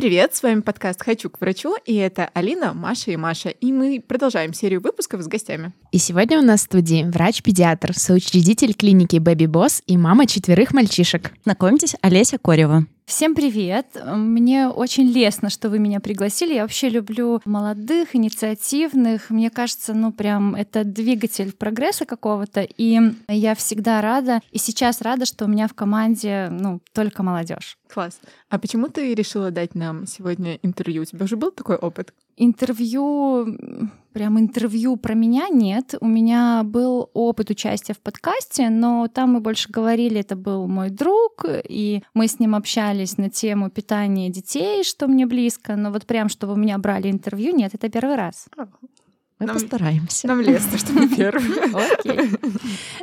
привет! С вами подкаст «Хочу к врачу», и это Алина, Маша и Маша. И мы продолжаем серию выпусков с гостями. И сегодня у нас в студии врач-педиатр, соучредитель клиники Baby Boss и мама четверых мальчишек. Знакомьтесь, Олеся Корева. Всем привет! Мне очень лестно, что вы меня пригласили. Я вообще люблю молодых, инициативных. Мне кажется, ну прям это двигатель прогресса какого-то. И я всегда рада, и сейчас рада, что у меня в команде ну только молодежь. Класс. А почему ты решила дать нам сегодня интервью? У тебя уже был такой опыт? Интервью, прям интервью про меня нет. У меня был опыт участия в подкасте, но там мы больше говорили, это был мой друг, и мы с ним общались на тему питания детей, что мне близко. Но вот прям, чтобы у меня брали интервью, нет, это первый раз. Мы нам, постараемся. Нам лестно, что мы первые. Окей.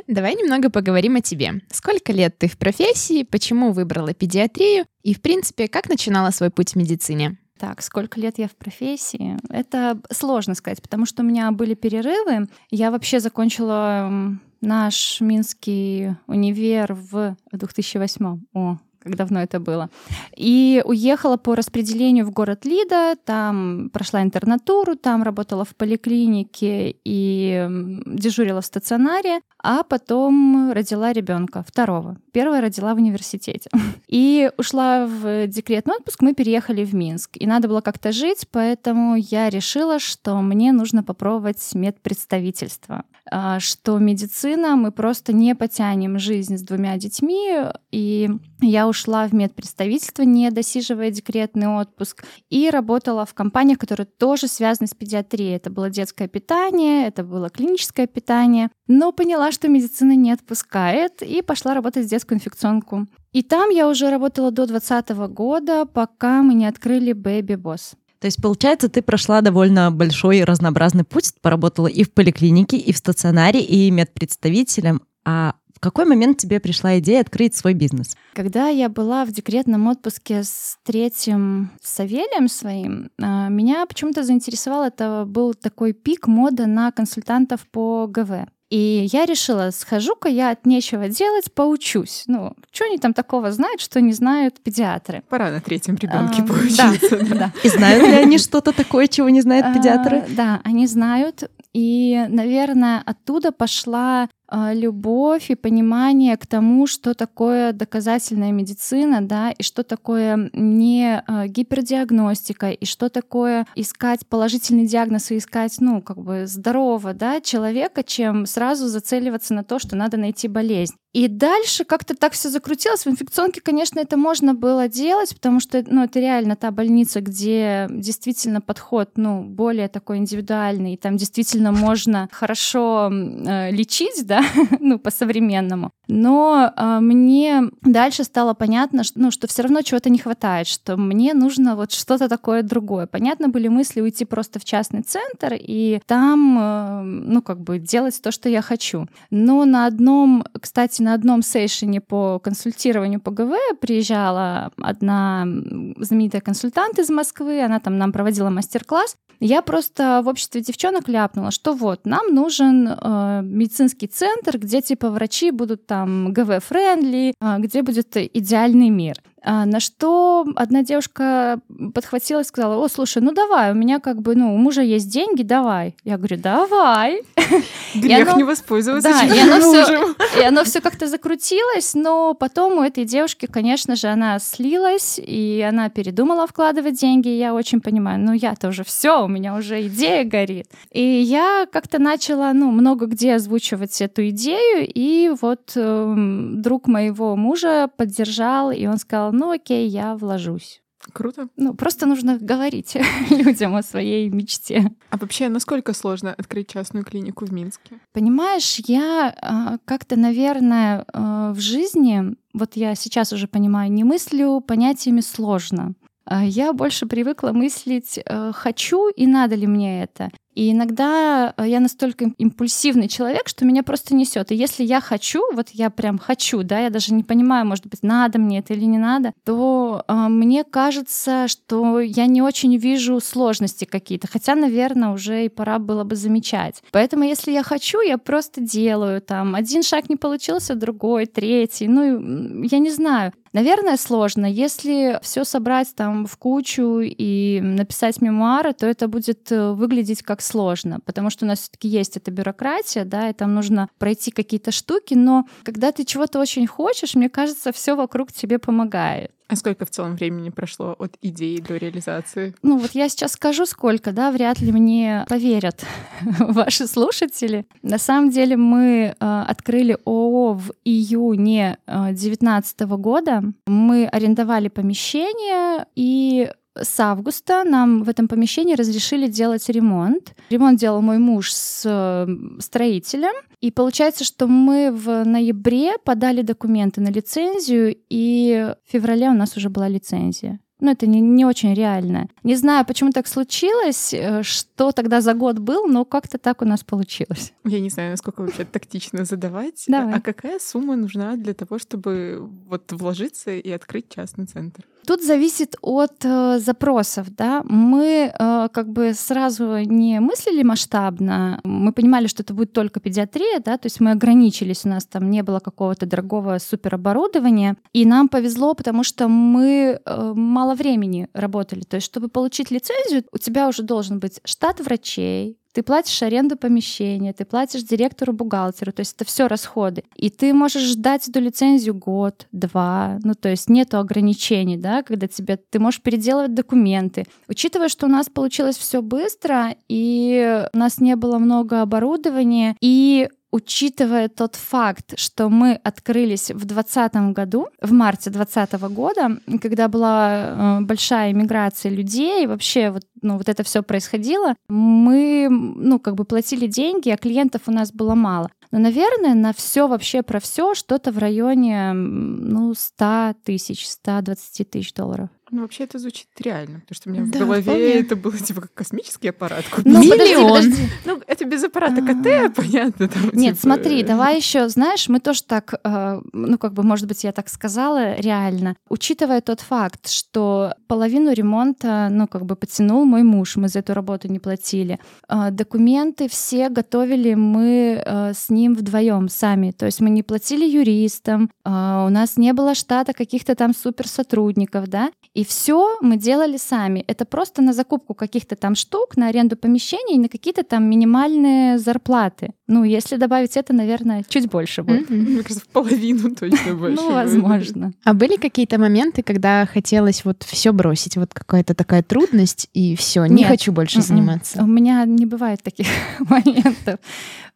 Давай немного поговорим о тебе. Сколько лет ты в профессии, почему выбрала педиатрию и, в принципе, как начинала свой путь в медицине? Так, сколько лет я в профессии? Это сложно сказать, потому что у меня были перерывы. Я вообще закончила наш Минский универ в 2008. О, как давно это было. И уехала по распределению в город Лида, там прошла интернатуру, там работала в поликлинике и дежурила в стационаре, а потом родила ребенка, второго. Первая родила в университете. И ушла в декретный отпуск, мы переехали в Минск. И надо было как-то жить, поэтому я решила, что мне нужно попробовать медпредставительство. А, что медицина, мы просто не потянем жизнь с двумя детьми. И я ушла в медпредставительство, не досиживая декретный отпуск, и работала в компаниях, которые тоже связаны с педиатрией. Это было детское питание, это было клиническое питание. Но поняла, что медицина не отпускает, и пошла работать в детскую инфекционку. И там я уже работала до 2020 года, пока мы не открыли Baby Boss. То есть, получается, ты прошла довольно большой разнообразный путь, поработала и в поликлинике, и в стационаре, и медпредставителем. А в какой момент тебе пришла идея открыть свой бизнес? Когда я была в декретном отпуске с третьим Савелием своим, а, меня почему-то заинтересовал, это был такой пик мода на консультантов по ГВ. И я решила, схожу-ка я от нечего делать, поучусь. Ну, что они там такого знают, что не знают педиатры? Пора на третьем ребенке а, поучиться. Да, да. И знают ли они что-то такое, чего не знают педиатры? А, да, они знают. И, наверное, оттуда пошла любовь и понимание к тому, что такое доказательная медицина, да, и что такое не а, гипердиагностика, и что такое искать положительный диагноз и искать, ну, как бы здорового, да, человека, чем сразу зацеливаться на то, что надо найти болезнь. И дальше как-то так все закрутилось. В инфекционке, конечно, это можно было делать, потому что ну, это реально та больница, где действительно подход ну, более такой индивидуальный, и там действительно можно хорошо э, лечить, да, ну, по-современному. Но э, мне дальше стало понятно, что, ну, что все равно чего-то не хватает, что мне нужно вот что-то такое другое. Понятно были мысли уйти просто в частный центр и там, э, ну, как бы делать то, что я хочу. Но на одном, кстати, на одном сейшене по консультированию по ГВ приезжала одна знаменитая консультант из Москвы, она там нам проводила мастер-класс. Я просто в обществе девчонок ляпнула, что вот, нам нужен э, медицинский центр, где типа врачи будут там ГВ-friendly, э, где будет идеальный мир. А, на что одна девушка подхватила и сказала, о, слушай, ну давай, у меня как бы, ну, у мужа есть деньги, давай. Я говорю, давай. Грех не воспользоваться да, и оно все, и оно все как-то закрутилось, но потом у этой девушки, конечно же, она слилась, и она передумала вкладывать деньги, я очень понимаю, ну я-то уже все, у меня уже идея горит. И я как-то начала, ну, много где озвучивать эту идею, и вот э, друг моего мужа поддержал, и он сказал, ну окей, я вложусь. Круто. Ну, просто нужно говорить людям о своей мечте. А вообще, насколько сложно открыть частную клинику в Минске? Понимаешь, я э, как-то, наверное, э, в жизни, вот я сейчас уже понимаю, не мыслю понятиями сложно. Э, я больше привыкла мыслить, э, хочу и надо ли мне это. И иногда э, я настолько импульсивный человек, что меня просто несет. И если я хочу, вот я прям хочу, да, я даже не понимаю, может быть, надо мне это или не надо, то э, мне кажется, что я не очень вижу сложности какие-то. Хотя, наверное, уже и пора было бы замечать. Поэтому, если я хочу, я просто делаю там. Один шаг не получился, другой, третий. Ну, я не знаю. Наверное, сложно. Если все собрать там в кучу и написать мемуары, то это будет э, выглядеть как сложно, потому что у нас все-таки есть эта бюрократия, да, и там нужно пройти какие-то штуки, но когда ты чего-то очень хочешь, мне кажется, все вокруг тебе помогает. А сколько в целом времени прошло от идеи до реализации? Ну вот я сейчас скажу сколько, да, вряд ли мне поверят ваши слушатели. На самом деле мы э, открыли ООО в июне 2019 э, года. Мы арендовали помещение и с августа нам в этом помещении разрешили делать ремонт. Ремонт делал мой муж с э, строителем. И получается, что мы в ноябре подали документы на лицензию, и в феврале у нас уже была лицензия. Ну, это не, не очень реально. Не знаю, почему так случилось, э, что тогда за год был, но как-то так у нас получилось. Я не знаю, насколько вообще тактично задавать. Давай. А какая сумма нужна для того, чтобы вот вложиться и открыть частный центр? Тут зависит от э, запросов, да. Мы э, как бы сразу не мыслили масштабно. Мы понимали, что это будет только педиатрия, да, то есть мы ограничились, у нас там не было какого-то дорогого супероборудования, и нам повезло, потому что мы э, мало времени работали. То есть, чтобы получить лицензию, у тебя уже должен быть штат врачей, ты платишь аренду помещения, ты платишь директору, бухгалтеру, то есть это все расходы. И ты можешь ждать эту лицензию год, два, ну то есть нету ограничений, да, когда тебе ты можешь переделывать документы. Учитывая, что у нас получилось все быстро и у нас не было много оборудования и учитывая тот факт, что мы открылись в 2020 году, в марте 2020 года, когда была э, большая иммиграция людей, вообще вот, ну, вот это все происходило, мы, ну, как бы платили деньги, а клиентов у нас было мало. Но, наверное, на все вообще про все что-то в районе, ну, 100 тысяч, 120 тысяч долларов. Ну, вообще это звучит реально, потому что у меня в Да, голове вполне. это было типа как космический аппарат. Ну, купить. подожди, Миллион. подожди. Ну, это без аппарата КТ, понятно. там, Нет, типа, смотри, давай еще, знаешь, мы тоже так, э, ну как бы, может быть, я так сказала, реально, учитывая тот факт, что половину ремонта, ну как бы потянул мой муж, мы за эту работу не платили, Э, документы все готовили мы э, с ним вдвоем сами, то есть мы не платили юристам, э, у нас не было штата каких-то там суперсотрудников, да, и все мы делали сами. Это просто на закупку каких-то там штук, на аренду помещений, на какие-то там минимальные зарплаты. Ну, если добавить это, наверное, чуть больше будет. Мне кажется, в половину точно больше. Ну, возможно. А были какие-то моменты, когда хотелось вот все бросить, вот какая-то такая трудность и все, не хочу больше заниматься. У меня не бывает таких моментов.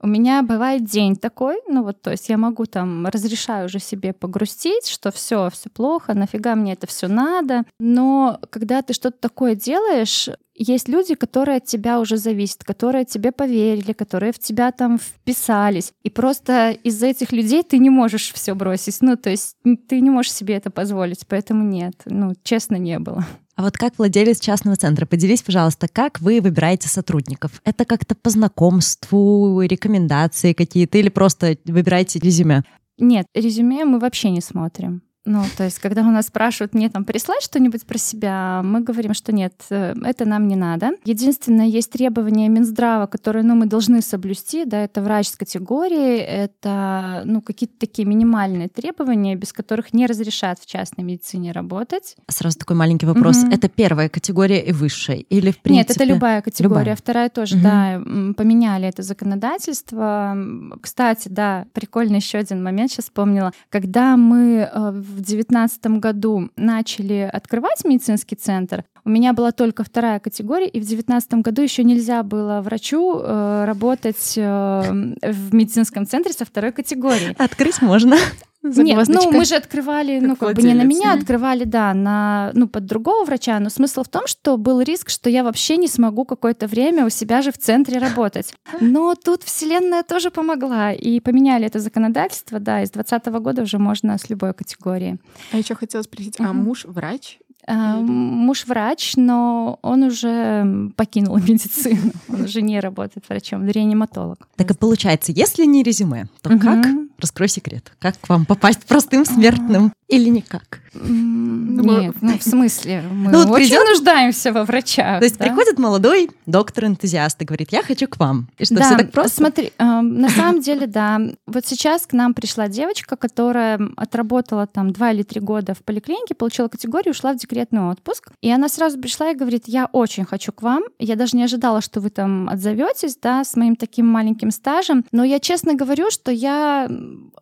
У меня бывает день такой, ну вот, то есть я могу там разрешаю уже себе погрустить, что все, все плохо, нафига мне это все надо. Но когда ты что-то такое делаешь, есть люди, которые от тебя уже зависят, которые тебе поверили, которые в тебя там вписались. И просто из-за этих людей ты не можешь все бросить. Ну, то есть ты не можешь себе это позволить, поэтому нет. Ну, честно, не было. А вот как владелец частного центра, поделись, пожалуйста, как вы выбираете сотрудников? Это как-то по знакомству, рекомендации какие-то или просто выбираете резюме? Нет, резюме мы вообще не смотрим. Ну, то есть, когда у нас спрашивают мне там прислать что-нибудь про себя, мы говорим, что нет, э, это нам не надо. Единственное, есть требования Минздрава, которые, ну, мы должны соблюсти, да, это врач с категории, это, ну, какие-то такие минимальные требования, без которых не разрешат в частной медицине работать. Сразу такой маленький вопрос. Мгм. Это первая категория и высшая? Или в принципе... Нет, это любая категория. любая. Вторая тоже, Мгм. да, поменяли это законодательство. Кстати, да, прикольный еще один момент сейчас вспомнила. Когда мы э, в девятнадцатом году начали открывать медицинский центр, у меня была только вторая категория, и в девятнадцатом году еще нельзя было врачу э, работать э, в медицинском центре со второй категорией. Открыть можно. Нет, ну мы же открывали, Как ну как бы не на меня, да? открывали, да, на ну под другого врача. Но смысл в том, что был риск, что я вообще не смогу какое-то время у себя же в центре работать. Но тут вселенная тоже помогла и поменяли это законодательство, да, из 2020 года уже можно с любой категории. А еще хотела спросить, а муж врач? А, Муж врач, но он уже покинул медицину. Он уже не работает врачом, реаниматолог. Так и получается, если не резюме, то Мгм. как? Раскрой секрет. Как к вам попасть простым смертным? Или никак? Ну, Нет, ну в смысле, мы Ну, вот очень придёт- нуждаемся во врачах. То есть да? приходит молодой доктор-энтузиаст и говорит, я хочу к вам. И что, да, все так просто? смотри, э, на самом деле, да. Вот сейчас к нам пришла девочка, которая отработала там два или три года в поликлинике, получила категорию, ушла в декретный отпуск. И она сразу пришла и говорит, я очень хочу к вам. Я даже не ожидала, что вы там отзоветесь, да, с моим таким маленьким стажем. Но я честно говорю, что я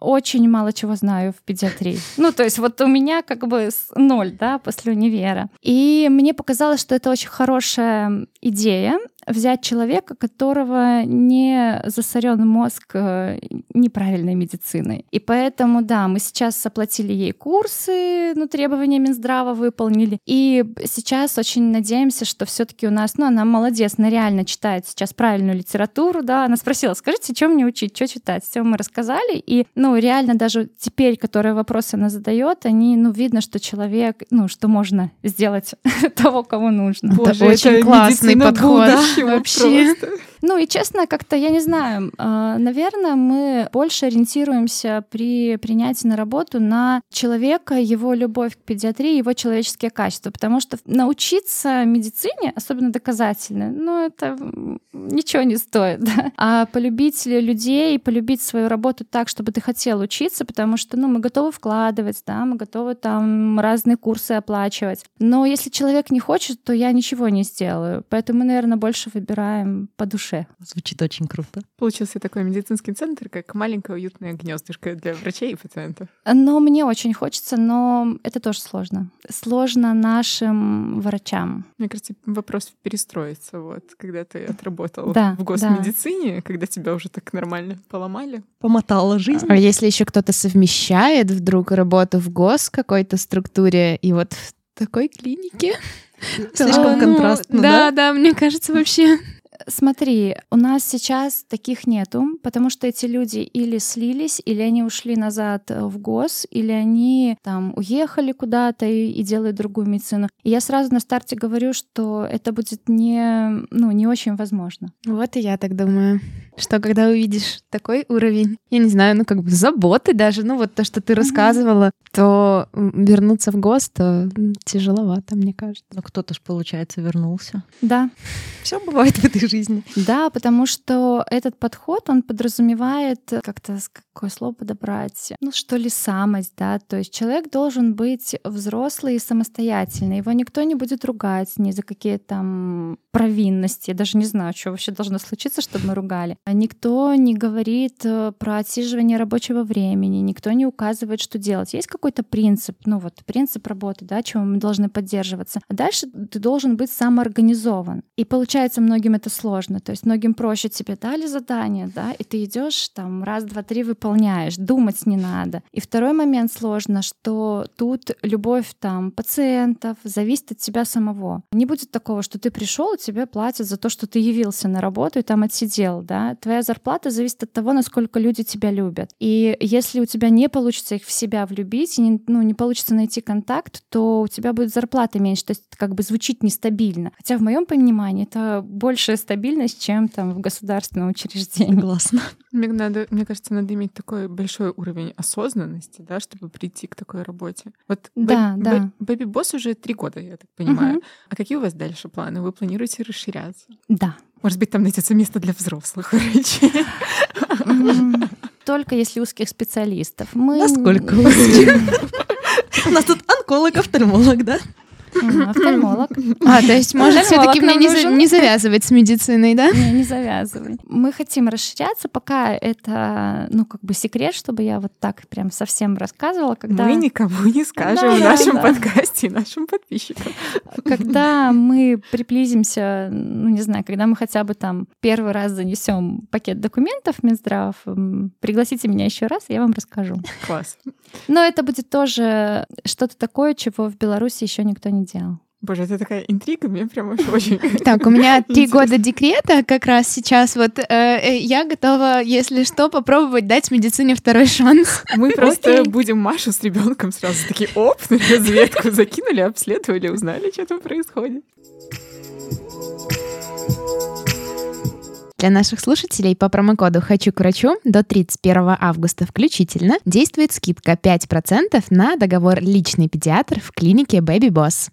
очень мало чего знаю в педиатрии. Ну, то есть вот у меня как бы ноль, да, после универа. И мне показалось, что это очень хорошая идея взять человека, которого не засорен мозг э, неправильной медициной. И поэтому, да, мы сейчас оплатили ей курсы, ну, требования Минздрава выполнили. И сейчас очень надеемся, что все-таки у нас, ну, она молодец, она реально читает сейчас правильную литературу, да. Она спросила, скажите, что мне учить, что читать? Все мы рассказали. И, ну, реально даже теперь, которые вопросы она задает, они, ну, видно, что человек, ну, что можно сделать того, кого нужно. Это очень классный подход. будущего Вообще. просто. Ну и честно, как-то, я не знаю, э, наверное, мы больше ориентируемся при принятии на работу на человека, его любовь к педиатрии, его человеческие качества, потому что научиться медицине, особенно доказательной, ну это ничего не стоит, да? А полюбить людей, полюбить свою работу так, чтобы ты хотел учиться, потому что, ну, мы готовы вкладывать, да, мы готовы там разные курсы оплачивать. Но если человек не хочет, то я ничего не сделаю. Поэтому мы, наверное, больше выбираем по душе. Звучит очень круто. Получился такой медицинский центр, как маленькое уютное гнездышко для врачей и пациентов. Но мне очень хочется, но это тоже сложно. Сложно нашим врачам. Мне кажется, вопрос перестроиться, вот, когда ты отработал Да, в госмедицине, когда тебя уже так нормально поломали. Помотала жизнь. А если еще кто-то совмещает вдруг работу в гос какой-то структуре и вот в такой клинике? Слишком ну, контрастно, Да, да? да, мне кажется, вообще. Смотри, у нас сейчас таких нету, потому что эти люди или слились, или они ушли назад э, в ГОС, или они там уехали куда-то и, и делают другую медицину. И я сразу на старте говорю, что это будет не, ну, не очень возможно. Вот и я так думаю. Что когда увидишь такой уровень, я не знаю, ну как бы заботы даже, ну вот то, что ты рассказывала, то м, вернуться в ГОСТ то тяжеловато, мне кажется. Но кто-то ж, получается, вернулся. Да, Все бывает в этой жизни. Да, потому что этот подход, он подразумевает э, как-то какое слово подобрать, ну что ли самость, да, то есть человек должен быть взрослый и самостоятельный, его никто не будет ругать ни за какие там провинности, я даже не знаю, что вообще должно случиться, чтобы мы ругали. А Никто не говорит э, про отсиживание рабочего времени, никто не указывает, что делать. Есть какой-то принцип, ну вот принцип работы, да, чего мы должны поддерживаться. А дальше ты должен быть самоорганизован. И получается, многим это сложно. То есть многим проще тебе дали задание, да, и ты идешь там раз, два, три выполняешь, думать не надо. И второй момент сложно, что тут любовь там пациентов зависит от тебя самого. Не будет такого, что ты пришел, тебе платят за то, что ты явился на работу и там отсидел, да. Твоя зарплата зависит от того, насколько люди тебя любят. И если у тебя не получится их в себя влюбить, не, ну, не получится найти контакт, то у тебя будет зарплата меньше. То есть как бы звучит нестабильно. Хотя в моем понимании это большая стабильность, чем там в государственном учреждении. Согласна. Мне, надо, мне кажется, надо иметь такой большой уровень осознанности, да, чтобы прийти к такой работе. Вот Да, Бэби- да. Бэ- Бэби Босс уже три года, я так понимаю. Мгм. А какие у вас дальше планы? Вы планируете расширяться? Да. Может быть, там найдется место для взрослых врачей? Только если узких специалистов. Мы... Насколько узких? У нас тут онколог, офтальмолог, да? Офтальмолог. А, то есть, может, все-таки мне нам не, за- нужен? не завязывать с медициной, да? Не, не завязывай. Мы хотим расширяться, пока это, ну, как бы секрет, чтобы я вот так прям совсем рассказывала, когда... Мы никому не скажем Да, в нашем да. подкасте и нашим подписчикам. Когда мы приблизимся, ну не знаю, когда мы хотя бы там первый раз занесем пакет документов в Минздрав, пригласите меня еще раз, я вам расскажу. Класс. Но это будет тоже что-то такое, чего в Беларуси еще никто не делал. Боже, это такая интрига, мне прям очень... Так, у меня три года декрета как раз сейчас. Вот э, э, я готова, если что, попробовать дать медицине второй шанс. Мы просто будем Машу с ребенком сразу такие, оп, на разведку закинули, обследовали, узнали, что там происходит. Для наших слушателей по промокоду «Хочу к врачу» до 31 августа включительно действует скидка 5% на договор «Личный педиатр» в клинике Baby Boss.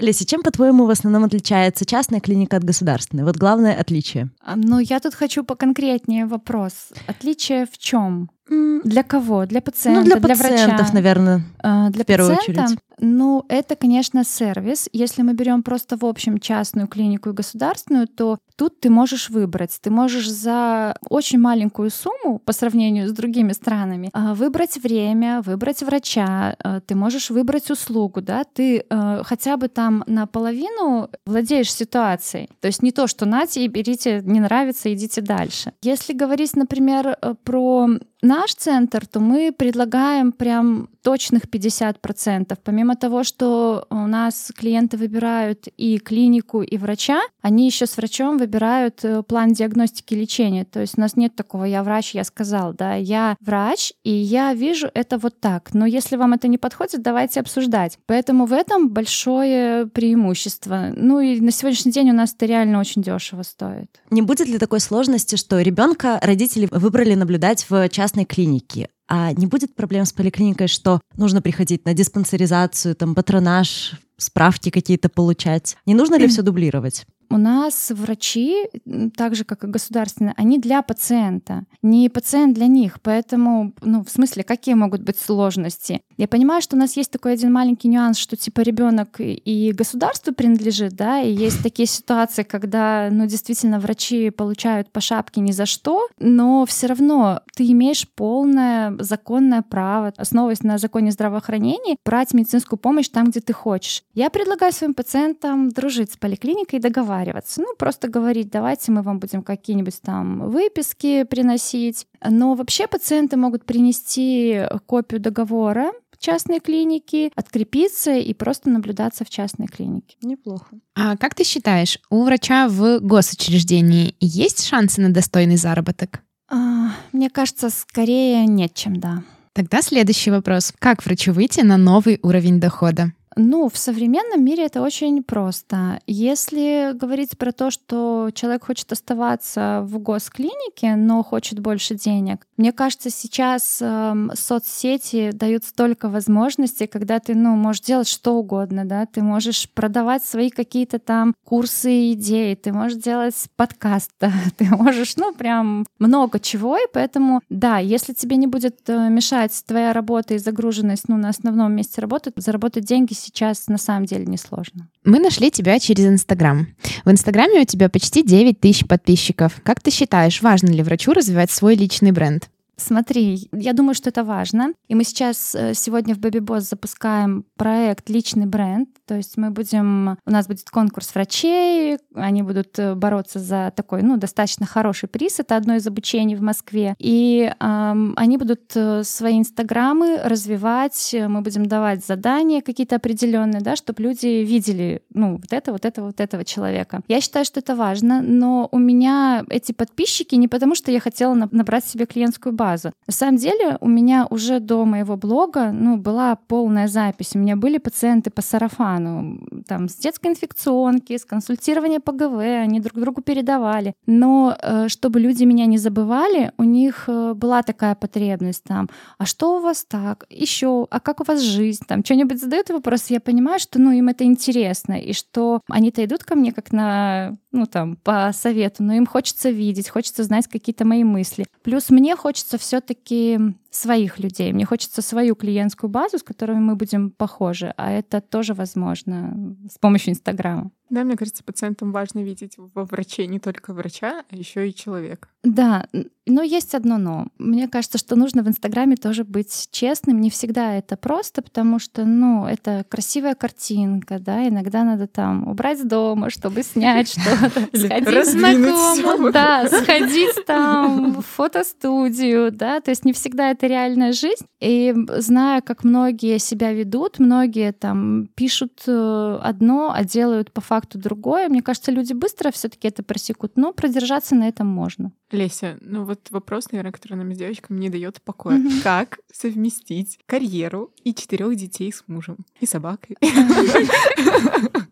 Леся, чем, по-твоему, в основном отличается частная клиника от государственной? Вот главное отличие. А, Ну, я тут хочу поконкретнее вопрос. Отличие в чем? Для кого? Для пациента? ну, для пациентов, врача? наверное. А, Для в первую пациента, очередь. ну, это, конечно, сервис. Если мы берем просто в общем частную клинику и государственную, то тут ты можешь выбрать. Ты можешь за очень маленькую сумму по сравнению с другими странами а, выбрать время, выбрать врача, а, ты можешь выбрать услугу, да, ты хотя бы там наполовину владеешь ситуацией. То есть не то, что нате и берите, не нравится, идите дальше. Если говорить, например, э, про наш центр, то мы предлагаем прям точных 50%. Помимо того, что у нас клиенты выбирают и клинику, и врача, они еще с врачом выбирают э, план диагностики лечения. То есть у нас нет такого «я врач, я сказал», да, я врач, и я вижу это вот так. Но если вам это не подходит, давайте обсуждать. Поэтому в этом большое преимущество. Ну и на сегодняшний день у нас это реально очень дешево стоит. Не будет ли такой сложности, что ребенка родители выбрали наблюдать в частной клинике? А не будет проблем с поликлиникой, что нужно приходить на диспансеризацию, там, патронаж, справки какие-то получать? Не нужно ли все дублировать? У нас врачи, так же как и государственные, они для пациента, не пациент для них. Поэтому, ну, в смысле, какие могут быть сложности? Я понимаю, что у нас есть такой один маленький нюанс, что типа ребенок и государству принадлежит, да, и есть такие ситуации, когда, ну, действительно, врачи получают по шапке ни за что, но все равно ты имеешь полное законное право, основываясь на законе здравоохранения, брать медицинскую помощь там, где ты хочешь. Я предлагаю своим пациентам дружить с поликлиникой и договариваться. Ну, просто говорить, давайте мы вам будем какие-нибудь там выписки приносить. Но вообще пациенты могут принести копию договора в частной клинике, открепиться и просто наблюдаться в частной клинике. Неплохо. А как ты считаешь, у врача в госучреждении есть шансы на достойный заработок? А, Мне кажется, скорее нет, чем да. Тогда следующий вопрос. Как врачу выйти на новый уровень дохода? Ну, в современном мире это очень просто. Если говорить про то, что человек хочет оставаться в госклинике, но хочет больше денег, мне кажется, сейчас эм, соцсети дают столько возможностей, когда ты, ну, можешь делать что угодно, да, ты можешь продавать свои какие-то там курсы и идеи, ты можешь делать подкаст, ты можешь, ну, прям много чего, и поэтому, да, если тебе не будет э, мешать твоя работа и загруженность, ну, на основном месте работы, заработать деньги сейчас на самом деле несложно. Мы нашли тебя через Инстаграм. В Инстаграме у тебя почти 9 тысяч подписчиков. Как ты считаешь, важно ли врачу развивать свой личный бренд? Смотри, я думаю, что это важно. И мы сейчас э, сегодня в Baby Boss запускаем проект «Личный бренд». То есть мы будем... У нас будет конкурс врачей, они будут э, бороться за такой, ну, достаточно хороший приз. Это одно из обучений в Москве. И эм, они будут э, свои инстаграмы развивать, мы будем давать задания какие-то определенные, да, чтобы люди видели, ну, вот это, вот это, вот этого человека. Я считаю, что это важно, но у меня эти подписчики не потому, что я хотела на- набрать себе клиентскую базу. На самом деле у меня уже до моего блога ну, была полная запись. У меня были пациенты по сарафану, там, с детской инфекционки, с консультирования по ГВ, они друг другу передавали. Но э, чтобы люди меня не забывали, у них э, была такая потребность там, а что у вас так? Еще, а как у вас жизнь? Там что-нибудь задают вопрос, я понимаю, что ну, им это интересно, и что они-то идут ко мне как на, ну там, по совету, но им хочется видеть, хочется знать какие-то мои мысли. Плюс мне хочется все-таки своих людей. Мне хочется свою клиентскую базу, с которой мы будем похожи, а это тоже возможно с помощью Инстаграма. Да, мне кажется, пациентам важно видеть во враче не только врача, а еще и человека. Да, но есть одно но. Мне кажется, что нужно в Инстаграме тоже быть честным. Не всегда это просто, потому что, ну, это красивая картинка, да, иногда надо там убрать с дома, чтобы снять что-то, сходить знакомым, да, сходить там в фотостудию, да, то есть не всегда это это реальная жизнь. И зная, как многие себя ведут, многие там пишут э, одно, а делают по факту другое, мне кажется, люди быстро все таки это просекут, но продержаться на этом можно. Леся, ну вот вопрос, наверное, который нам с девочками не дает покоя. Мгм. Как совместить карьеру и четырех детей с мужем и собакой?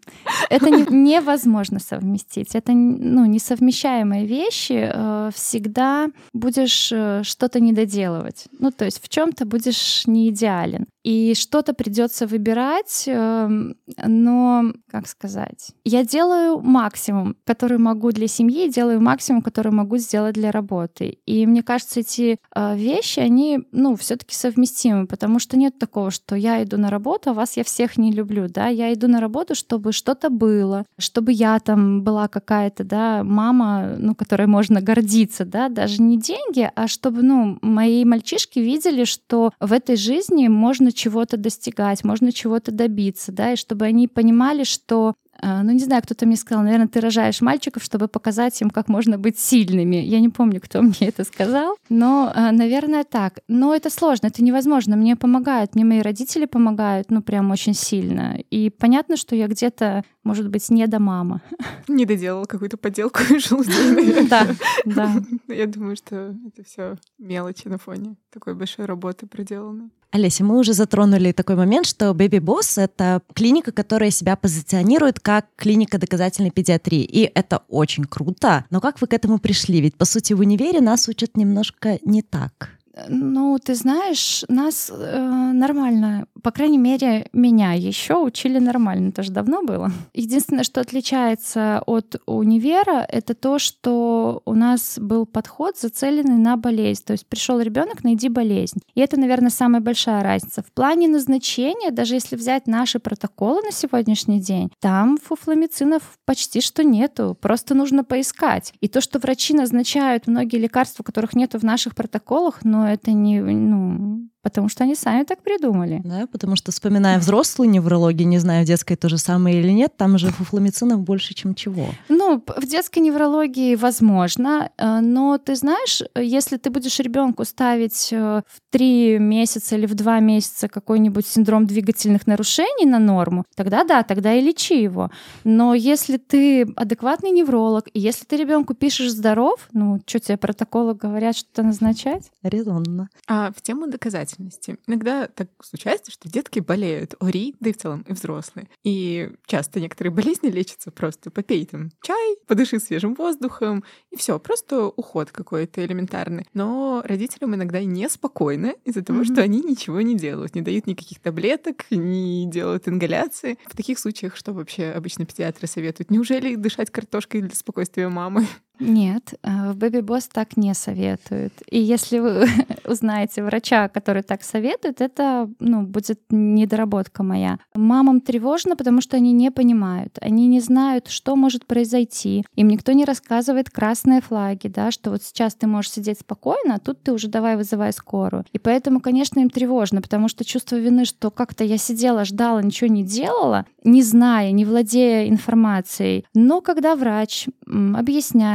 Это не- невозможно совместить. Это ну, несовмещаемые вещи. Э, Всегда будешь э, что-то недоделывать. Ну, то есть в чем-то будешь не идеален. И что-то придется выбирать, эм, но, как сказать, я делаю максимум, который могу для семьи, делаю максимум, который могу сделать для работы. И мне кажется, эти э, вещи, они, ну, все-таки совместимы, потому что нет такого, что я иду на работу, а вас я всех не люблю, да, я иду на работу, чтобы что-то было, чтобы я там была какая-то, да, мама, ну, которой можно гордиться, да, даже не деньги, а чтобы, ну, мои мальчишки видели, что в этой жизни можно чего-то достигать, можно чего-то добиться, да, и чтобы они понимали, что э, ну, не знаю, кто-то мне сказал, наверное, ты рожаешь мальчиков, чтобы показать им, как можно быть сильными. Я не помню, кто мне это сказал, но, э, наверное, так. Но это сложно, это невозможно. Мне помогают, мне мои родители помогают, ну, прям очень сильно. И понятно, что я где-то, может быть, не до мама. Не доделал какую-то поделку и желудей, Да, да. Я думаю, что это все мелочи на фоне такой большой работы проделанной. Олеся, мы уже затронули такой момент, что Baby Boss — это клиника, которая себя позиционирует как клиника доказательной педиатрии. И это очень круто. Но как вы к этому пришли? Ведь, по сути, в универе нас учат немножко не так. Ну, ты знаешь, нас э, нормально, по крайней мере, меня еще учили нормально, это же давно было. Единственное, что отличается от универа, это то, что у нас был подход зацеленный на болезнь. То есть пришел ребенок, найди болезнь. И это, наверное, самая большая разница. В плане назначения, даже если взять наши протоколы на сегодняшний день, там фуфламицинов почти что нету, просто нужно поискать. И то, что врачи назначают многие лекарства, которых нету в наших протоколах, но это не, ну, потому что они сами так придумали. Да, потому что, вспоминая взрослую неврологию, не знаю, в детской то же самое или нет, там же фуфламицинов больше, чем чего. Ну, в детской неврологии возможно, э, но ты знаешь, если ты будешь ребенку ставить э, в три месяца или в два месяца какой-нибудь синдром двигательных нарушений на норму, тогда да, тогда и лечи его. Но если ты адекватный невролог, и если ты ребенку пишешь здоров, ну, что тебе протоколы говорят, что-то назначать? Резонно. А в тему доказательности. Иногда так случается, что детки болеют ОРИ, да и в целом и взрослые. И часто некоторые болезни лечатся просто попей там чай, подыши свежим воздухом, и все, просто уход какой-то элементарный. Но родителям иногда неспокойно из-за того, Мгм. что они ничего не делают, не дают никаких таблеток, не делают ингаляции. В таких случаях что вообще обычно педиатры советуют? Неужели дышать картошкой для спокойствия мамы? Нет, э, в Baby Boss так не советуют. И если вы узнаете врача, который так советует, это ну, будет недоработка моя. Мамам тревожно, потому что они не понимают. Они не знают, что может произойти. Им никто не рассказывает красные флаги, да, что вот сейчас ты можешь сидеть спокойно, а тут ты уже давай вызывай скорую. И поэтому, конечно, им тревожно, потому что чувство вины, что как-то я сидела, ждала, ничего не делала, не зная, не владея информацией. Но когда врач м,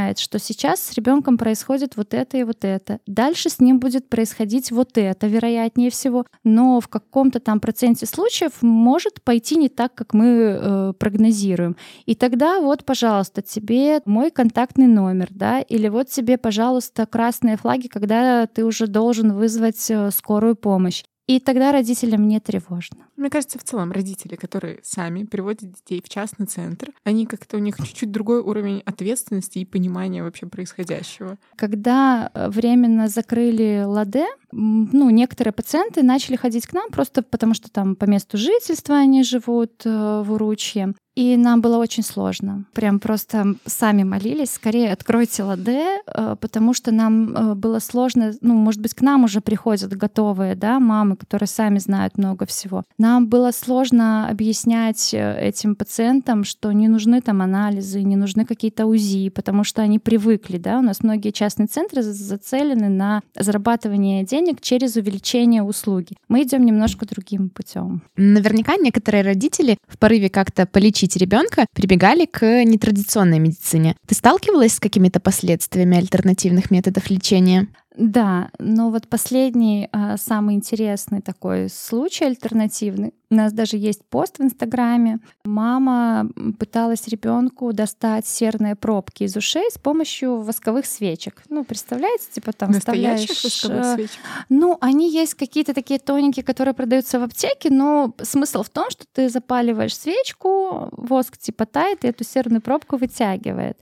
объясняет, что сейчас с ребенком происходит вот это и вот это, дальше с ним будет происходить вот это, вероятнее всего, но в каком-то там проценте случаев может пойти не так, как мы э, прогнозируем. И тогда вот, пожалуйста, тебе мой контактный номер, да, или вот тебе, пожалуйста, красные флаги, когда ты уже должен вызвать э, скорую помощь. И тогда родителям не тревожно. Мне кажется, в целом родители, которые сами приводят детей в частный центр, они как-то у них чуть-чуть другой уровень ответственности и понимания вообще происходящего. Когда э, временно закрыли ЛАДЕ, ну, некоторые пациенты начали ходить к нам просто потому, что там по месту жительства они живут э, в Уручье. И нам было очень сложно. Прям просто сами молились, скорее откройте ладе, э, потому что нам э, было сложно, ну, может быть, к нам уже приходят готовые, да, мамы, которые сами знают много всего. Нам было сложно объяснять э, этим пациентам, что не нужны там анализы, не нужны какие-то УЗИ, потому что они привыкли, да, у нас многие частные центры за- зацелены на зарабатывание денег через увеличение услуги. Мы идем немножко другим путем. Наверняка некоторые родители в порыве как-то полечить ребенка прибегали к нетрадиционной медицине. Ты сталкивалась с какими-то последствиями альтернативных методов лечения? Да, но вот последний, а, самый интересный такой случай альтернативный. У нас даже есть пост в Инстаграме. Мама пыталась ребенку достать серные пробки из ушей с помощью восковых свечек. Ну, представляете, типа там Настоящих вставляешь... э? Ну, они есть какие-то такие тоненькие, которые продаются в аптеке, но смысл в том, что ты запаливаешь свечку, воск типа тает, и эту серную пробку вытягивает.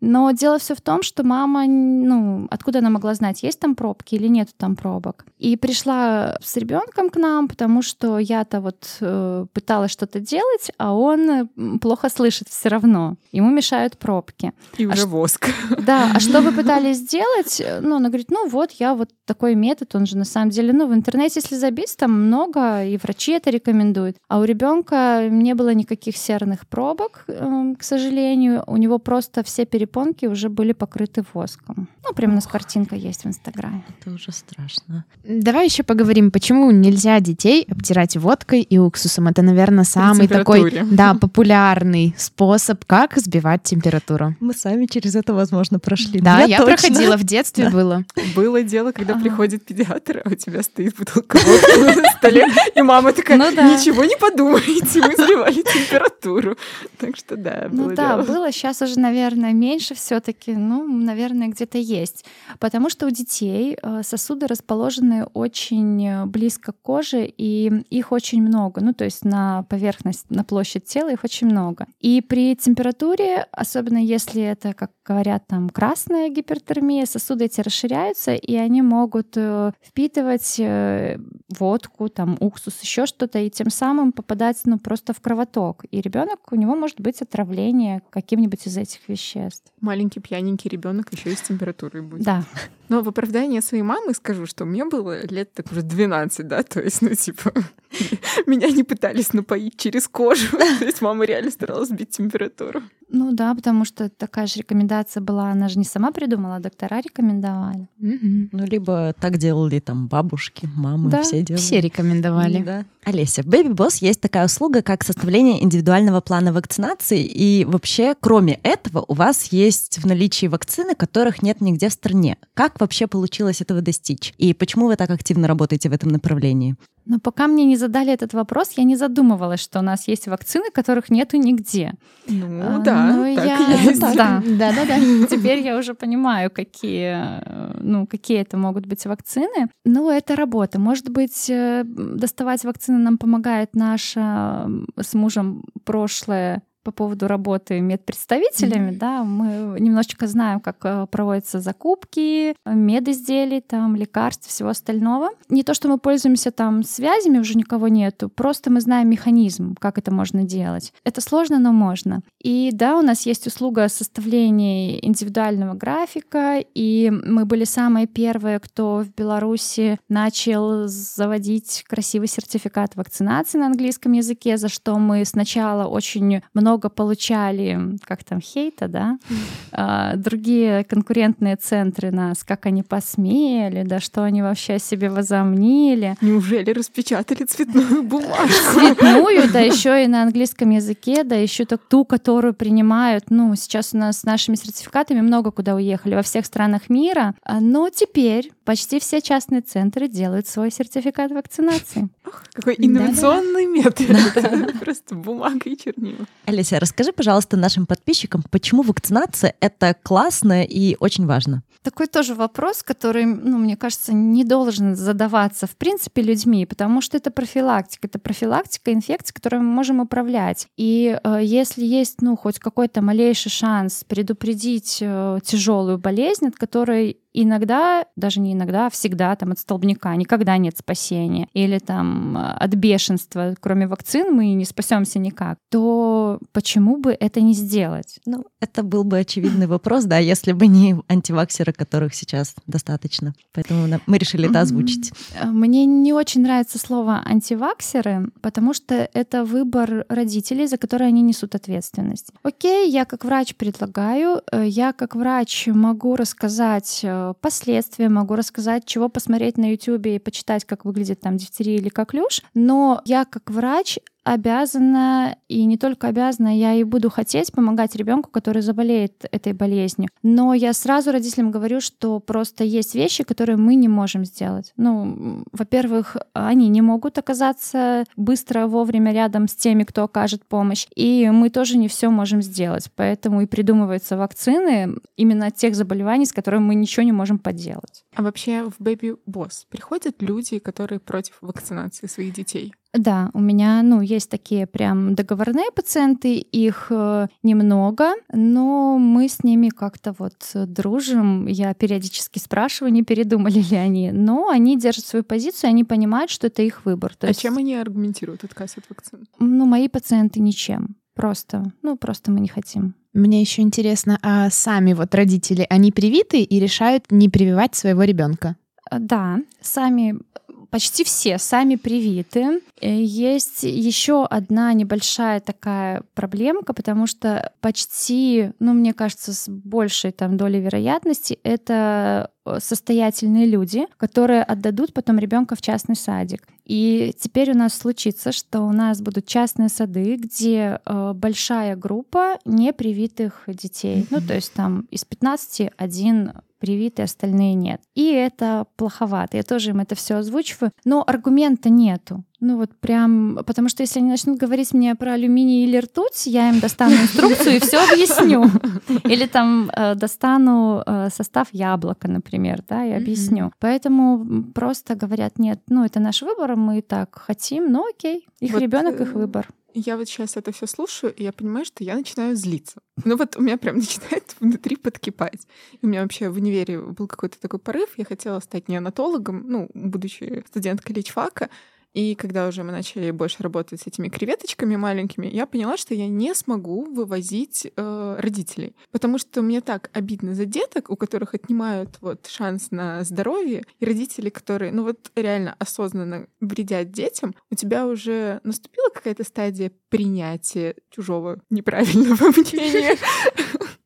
Но дело все в том, что мама, ну, откуда она могла знать, есть там пробки или нет там пробок. И пришла с ребенком к нам, потому что я-то вот э, пыталась что-то делать, а он плохо слышит все равно. Ему мешают пробки. И А уже ш- воск. Да, а что вы пытались сделать? Ну, она говорит, ну вот, я вот такой метод, он же на самом деле, ну, в интернете, если забить, там много, и врачи это рекомендуют. А у ребенка не было никаких серных пробок, эм, к сожалению. У него просто все перепонки уже были покрыты воском. Ну, прям у нас картинка есть в Инстаграме. Это уже страшно. Давай еще поговорим, почему нельзя детей обтирать водкой и уксусом. Это, наверное, самый такой да, популярный способ, как сбивать температуру. Мы сами через это, возможно, прошли. Да, я, точно. проходила в детстве Да. было. Было дело, когда Ага. приходит педиатр, а у тебя стоит бутылка водки на столе, и мама такая, Ну да. ничего не подумайте, мы сбивали температуру. Так что да, Ну было да, дело. было. Сейчас уже, наверное, меньше все-таки. Ну, наверное, где-то есть. Потому что у детей э, сосуды расположены очень э, близко к коже, и их очень много. Ну, то есть на поверхность, на площадь тела их очень много. И при температуре, особенно если это, как говорят, там красная гипертермия, сосуды эти расширяются, и они могут э, впитывать водку, там уксус, еще что-то, и тем самым попадать, ну, просто в кровоток. И ребенок, у него может быть отравление каким-нибудь из этих веществ. Маленький пьяненький ребенок еще и с температурой будет. Да. Но в оправдание своей мамы скажу, что мне было лет так уже 12, да, то есть, ну, типа, меня не пытались напоить через кожу, то есть мама реально старалась сбить температуру. Ну да, потому что такая же рекомендация была, она же не сама придумала, а доктора рекомендовали. Мгм. Ну, либо так делали там бабушки, мамы, Да, все делали. Все рекомендовали. Да. Олеся, в Baby Boss есть такая услуга, как составление индивидуального плана вакцинации. И вообще, кроме этого, у вас есть в наличии вакцины, которых нет нигде в стране. Как вообще получилось этого достичь? И почему вы так активно работаете в этом направлении? Но пока мне не задали этот вопрос, я не задумывалась, что у нас есть вакцины, которых нету нигде. Ну, А, да, ну, так я- есть. Да. Да-да-да. Теперь я уже понимаю, какие, э, ну, какие это могут быть вакцины. Ну, это работа. Может быть, э, доставать вакцины нам помогает наша м, с мужем прошлое по поводу работы медпредставителями, да, мы немножечко знаем, как э, проводятся закупки, медизделий, там, лекарств, всего остального. Не то, что мы пользуемся там связями, уже никого нету, просто мы знаем механизм, как это можно делать. Это сложно, но можно. И да, у нас есть услуга составления индивидуального графика, и мы были самые первые, кто в Беларуси начал заводить красивый сертификат вакцинации на английском языке, за что мы сначала очень много получали, как там, хейта, да, А, другие конкурентные центры нас, как они посмели, да что они вообще о себе возомнили. Неужели распечатали цветную бумажку? Цветную, да еще и на английском языке, да еще так ту, которую принимают. Ну, сейчас у нас с нашими сертификатами много куда уехали, во всех странах мира. А, Но теперь почти все частные центры делают свой сертификат вакцинации. Какой инновационный метод. Просто бумага и чернила. Олеся, расскажи, пожалуйста, нашим подписчикам, почему вакцинация — это классно и очень важно? Такой тоже вопрос, который, ну, мне кажется, не должен задаваться в принципе людьми, потому что это профилактика, это профилактика инфекций, которые мы можем управлять. И э, если есть, ну, хоть какой-то малейший шанс предупредить э, тяжелую болезнь, от которой иногда, даже не иногда, а всегда там от столбняка никогда нет спасения, или там э, от бешенства, кроме вакцин мы не спасемся никак, то почему бы это не сделать? Ну, это был бы очевидный вопрос, да, если бы не антиваксеры, которых сейчас достаточно. Поэтому мы решили это озвучить. Э, Мне не очень нравится слово антиваксеры, потому что это выбор родителей, за который они несут ответственность. Окей, я как врач предлагаю, э, я как врач могу рассказать э, последствия, могу рассказать, чего посмотреть на YouTube и почитать, как выглядит там дифтерия или коклюш, но я как врач обязана, и не только обязана, я и буду хотеть помогать ребенку, который заболеет этой болезнью. Но я сразу родителям говорю, что просто есть вещи, которые мы не можем сделать. Ну, во-первых, они не могут оказаться быстро, вовремя рядом с теми, кто окажет помощь, и мы тоже не все можем сделать. Поэтому и придумываются вакцины именно от тех заболеваний, с которыми мы ничего не можем поделать. А вообще в Baby Boss приходят люди, которые против вакцинации своих детей? Да, у меня, ну, есть такие прям договорные пациенты, их э, немного, но мы с ними как-то вот дружим. Я периодически спрашиваю, не передумали ли они, но они держат свою позицию, они понимают, что это их выбор. То а есть... чем они аргументируют отказ от вакцины? Ну, мои пациенты ничем. Просто, ну, просто мы не хотим. Мне еще интересно, а сами вот родители, они привиты и решают не прививать своего ребенка? Да, сами почти все сами привиты. Э, есть еще одна небольшая такая проблемка, потому что почти, ну, мне кажется, с большей там долей вероятности это э, состоятельные люди, которые отдадут потом ребенка в частный садик. И теперь у нас случится, что у нас будут частные сады, где э, большая группа непривитых детей. Ну, то есть там из 15 один привиты, остальные нет. И это плоховато. Я тоже им это все озвучиваю. Но аргумента нету. Ну вот прям, потому что если они начнут говорить мне про алюминий или ртуть, я им достану инструкцию и все объясню. Или там э, достану э, состав яблока, например, да, и объясню. Поэтому просто говорят, нет, ну это наш выбор, мы так хотим, ну окей, их вот, ребенок, их э, выбор. Я вот сейчас это все слушаю, и я понимаю, что я начинаю злиться. Ну вот у меня прям начинает внутри подкипать. И у меня вообще в универе был какой-то такой порыв. Я хотела стать неонатологом, ну, будучи студенткой личфака. И когда уже мы начали больше работать с этими креветочками маленькими, я поняла, что я не смогу вывозить э, родителей. Потому что мне так обидно за деток, у которых отнимают вот шанс на здоровье, и родители, которые, ну вот реально осознанно вредят детям, у тебя уже наступила какая-то стадия принятия чужого неправильного мнения.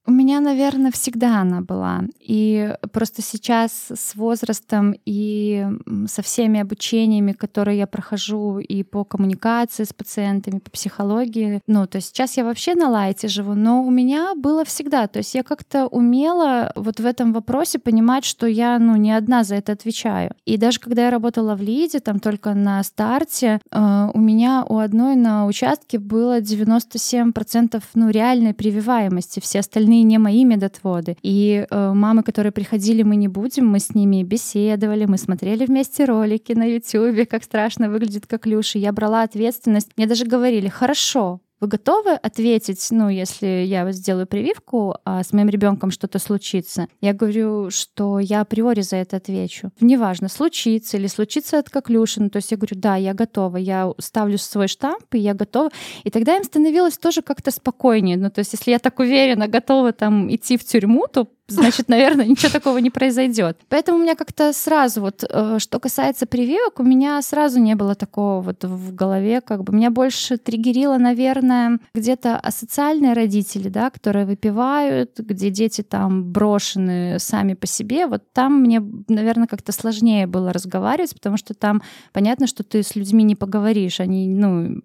У меня, наверное, всегда она была. И просто сейчас с возрастом и со всеми обучениями, которые я прохожу и по коммуникации с пациентами, по психологии, ну, то есть сейчас я вообще на лайте живу, но у меня было всегда. То есть я как-то умела вот в этом вопросе понимать, что я, ну, не одна за это отвечаю. И даже когда я работала в Лиде, там только на старте, э, у меня у одной на участке было 97% ну, реальной прививаемости. Все остальные остальные не мои медотводы. И э, мамы, которые приходили, мы не будем, мы с ними беседовали, мы смотрели вместе ролики на YouTube, как страшно выглядит коклюши. Я брала ответственность. Мне даже говорили, хорошо, вы готовы ответить, ну, если я сделаю прививку, а с моим ребенком что-то случится? Я говорю, что я априори за это отвечу. Неважно, случится или случится от коклюшин. То есть я говорю, да, я готова, я ставлю свой штамп, и я готова. И тогда им становилось тоже как-то спокойнее. Ну, то есть если я так уверена, готова там идти в тюрьму, то значит, наверное, ничего такого не произойдет. Поэтому у меня как-то сразу вот, э, что касается прививок, у меня сразу не было такого вот в голове, как бы меня больше триггерило, наверное, где-то асоциальные родители, да, которые выпивают, где дети там брошены сами по себе, вот там мне, наверное, как-то сложнее было разговаривать, потому что там понятно, что ты с людьми не поговоришь, они, ну,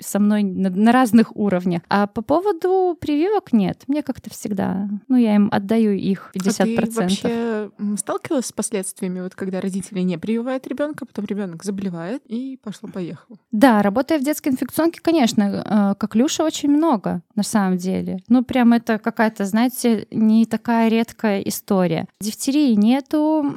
со мной на, на разных уровнях. А по поводу прививок нет, мне как-то всегда, ну, я им отдаю их 50%. А ты вообще сталкивалась с последствиями, вот когда родители не прививают ребенка, потом ребенок заболевает и пошло-поехало? Да, работая в детской инфекционке, конечно, э, как Люша очень много на самом деле. Ну, прям это какая-то, знаете, не такая редкая история. Дифтерии нету,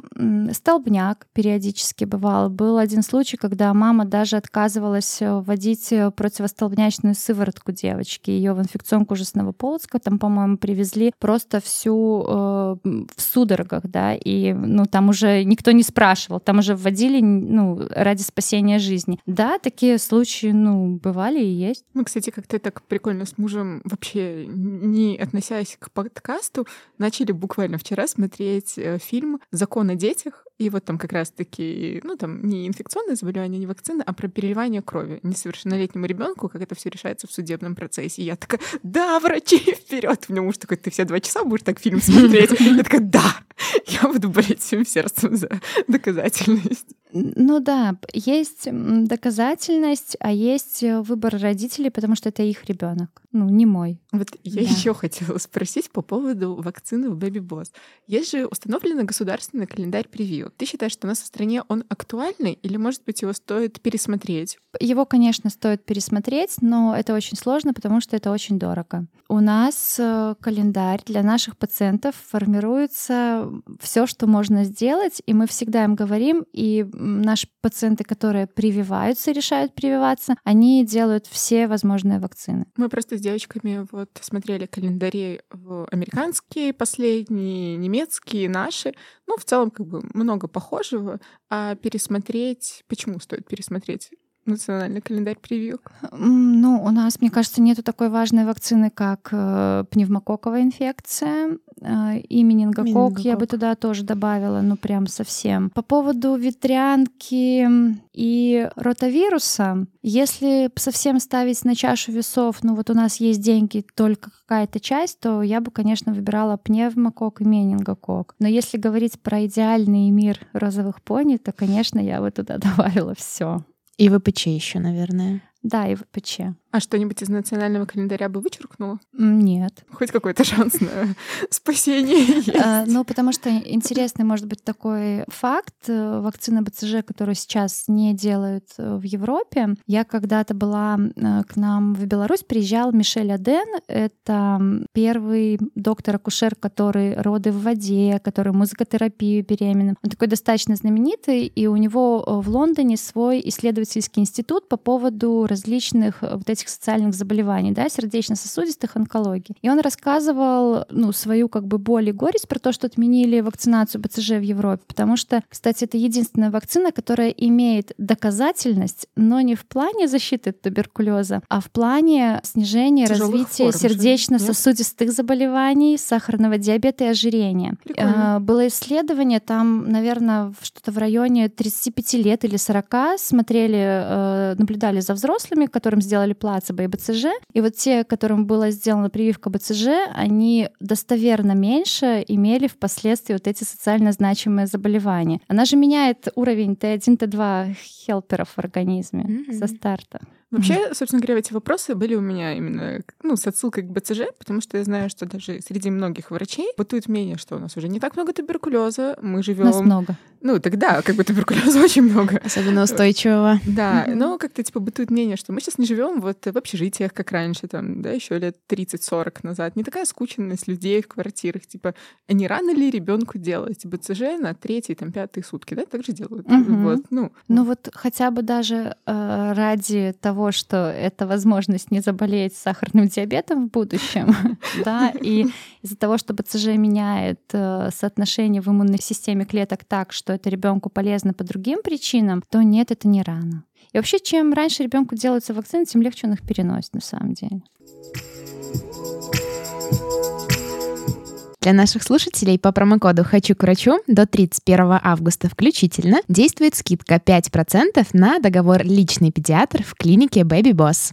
столбняк периодически бывал. Был один случай, когда мама даже отказывалась э, вводить э, противостолбнячную сыворотку девочки. Ее в инфекционку ужасного Полоцка там, по-моему, привезли просто всю в судорогах, да, и, ну, там уже никто не спрашивал, там уже вводили, ну, ради спасения жизни. Да, такие случаи, ну, бывали и есть. Мы, кстати, как-то так прикольно с мужем, вообще не относясь к подкасту, начали буквально вчера смотреть э, фильм «Закон о детях», и вот там как раз-таки, ну там не инфекционное заболевание, не вакцина, а про переливание крови несовершеннолетнему ребенку, как это все решается в судебном процессе. И я такая, да, врачи, вперед! У меня муж такой, ты все два часа будешь так фильм смотреть? Я такая, да, я буду болеть всем сердцем за доказательность. Ну да, есть доказательность, а есть э, выбор родителей, потому что это их ребенок, ну не мой. Вот я Да. еще хотела спросить по поводу вакцины в Baby Boss. Есть же установленный государственный календарь Ты считаешь, что у нас в стране он актуальный, или, может быть, его стоит пересмотреть? Его, конечно, стоит пересмотреть, но это очень сложно, потому что это очень дорого. У нас э, календарь для наших пациентов формируется все, что можно сделать, и мы всегда им говорим, и наши пациенты, которые прививаются, решают прививаться, они делают все возможные вакцины. Мы просто с девочками вот смотрели календари американские последние, немецкие, наши. Ну, в целом, как бы много похожего. А пересмотреть... Почему стоит пересмотреть национальный календарь прививок? Ну, у нас, мне кажется, нету такой важной вакцины, как э, пневмококковая инфекция э, и менингокок. Я бы туда тоже добавила, ну прям совсем. По поводу ветрянки и ротавируса, если совсем ставить на чашу весов, ну вот у нас есть деньги, только какая-то часть, то я бы, конечно, выбирала пневмокок и менингокок. Но если говорить про идеальный мир розовых пони, то, конечно, я бы туда добавила все. И ВПЧ еще, наверное. Да, и ВПЧ. А что-нибудь из национального календаря бы вычеркнула? Нет. Хоть какой-то шанс на спасение есть. Э, Ну, потому что интересный может быть такой факт. Вакцина БЦЖ, которую сейчас не делают э, в Европе. Я когда-то была э, к нам в Беларусь, приезжал Мишель Аден. Это первый доктор-акушер, который роды в воде, который музыкотерапию беременным. Он такой достаточно знаменитый, и у него э, в Лондоне свой исследовательский институт по поводу различных э, вот этих социальных заболеваний, да, сердечно-сосудистых онкологий. И он рассказывал, ну, свою как бы боль и горесть про то, что отменили вакцинацию БЦЖ в Европе, потому что, кстати, это единственная вакцина, которая имеет доказательность, но не в плане защиты от туберкулеза, а в плане снижения Тяжелых развития сердечно-сосудистых заболеваний, сахарного диабета и ожирения. Прикольно. Э, Было исследование, там, наверное, что-то в районе 35 лет или 40 смотрели, э, наблюдали за взрослыми, которым сделали плацебо и БЦЖ. И вот те, которым была сделана прививка БЦЖ, они достоверно меньше имели впоследствии вот эти социально значимые заболевания. Она же меняет уровень Т1, Т2 хелперов в организме Мгм. со старта. Вообще, собственно говоря, эти вопросы были у меня именно ну, с отсылкой к БЦЖ, потому что я знаю, что даже среди многих врачей бытует мнение, что у нас уже не так много туберкулеза, мы Нас живем. много. Ну, тогда как бы туберкулеза очень много. Особенно устойчивого. Да, но как-то типа бытует мнение, что мы сейчас не живем вот в общежитиях, как раньше, там, да, еще лет 30-40 назад. Не такая скученность людей в квартирах. Типа, не рано ли ребенку делать БЦЖ на третьи, там, пятые сутки, да? Так же делают. Мгм. Вот, ну, Ну вот хотя бы даже э, ради того, что это возможность не заболеть сахарным диабетом в будущем, да, и из-за того, что БЦЖ меняет э, соотношение в иммунной системе клеток так, что это ребенку полезно по другим причинам, то нет, это не рано. И вообще, чем раньше ребенку делаются вакцины, тем легче он их переносит на самом деле. Для наших слушателей по промокоду «Хочу к врачу» до 31 августа включительно действует скидка 5% на договор «Личный педиатр» в клинике Baby Boss.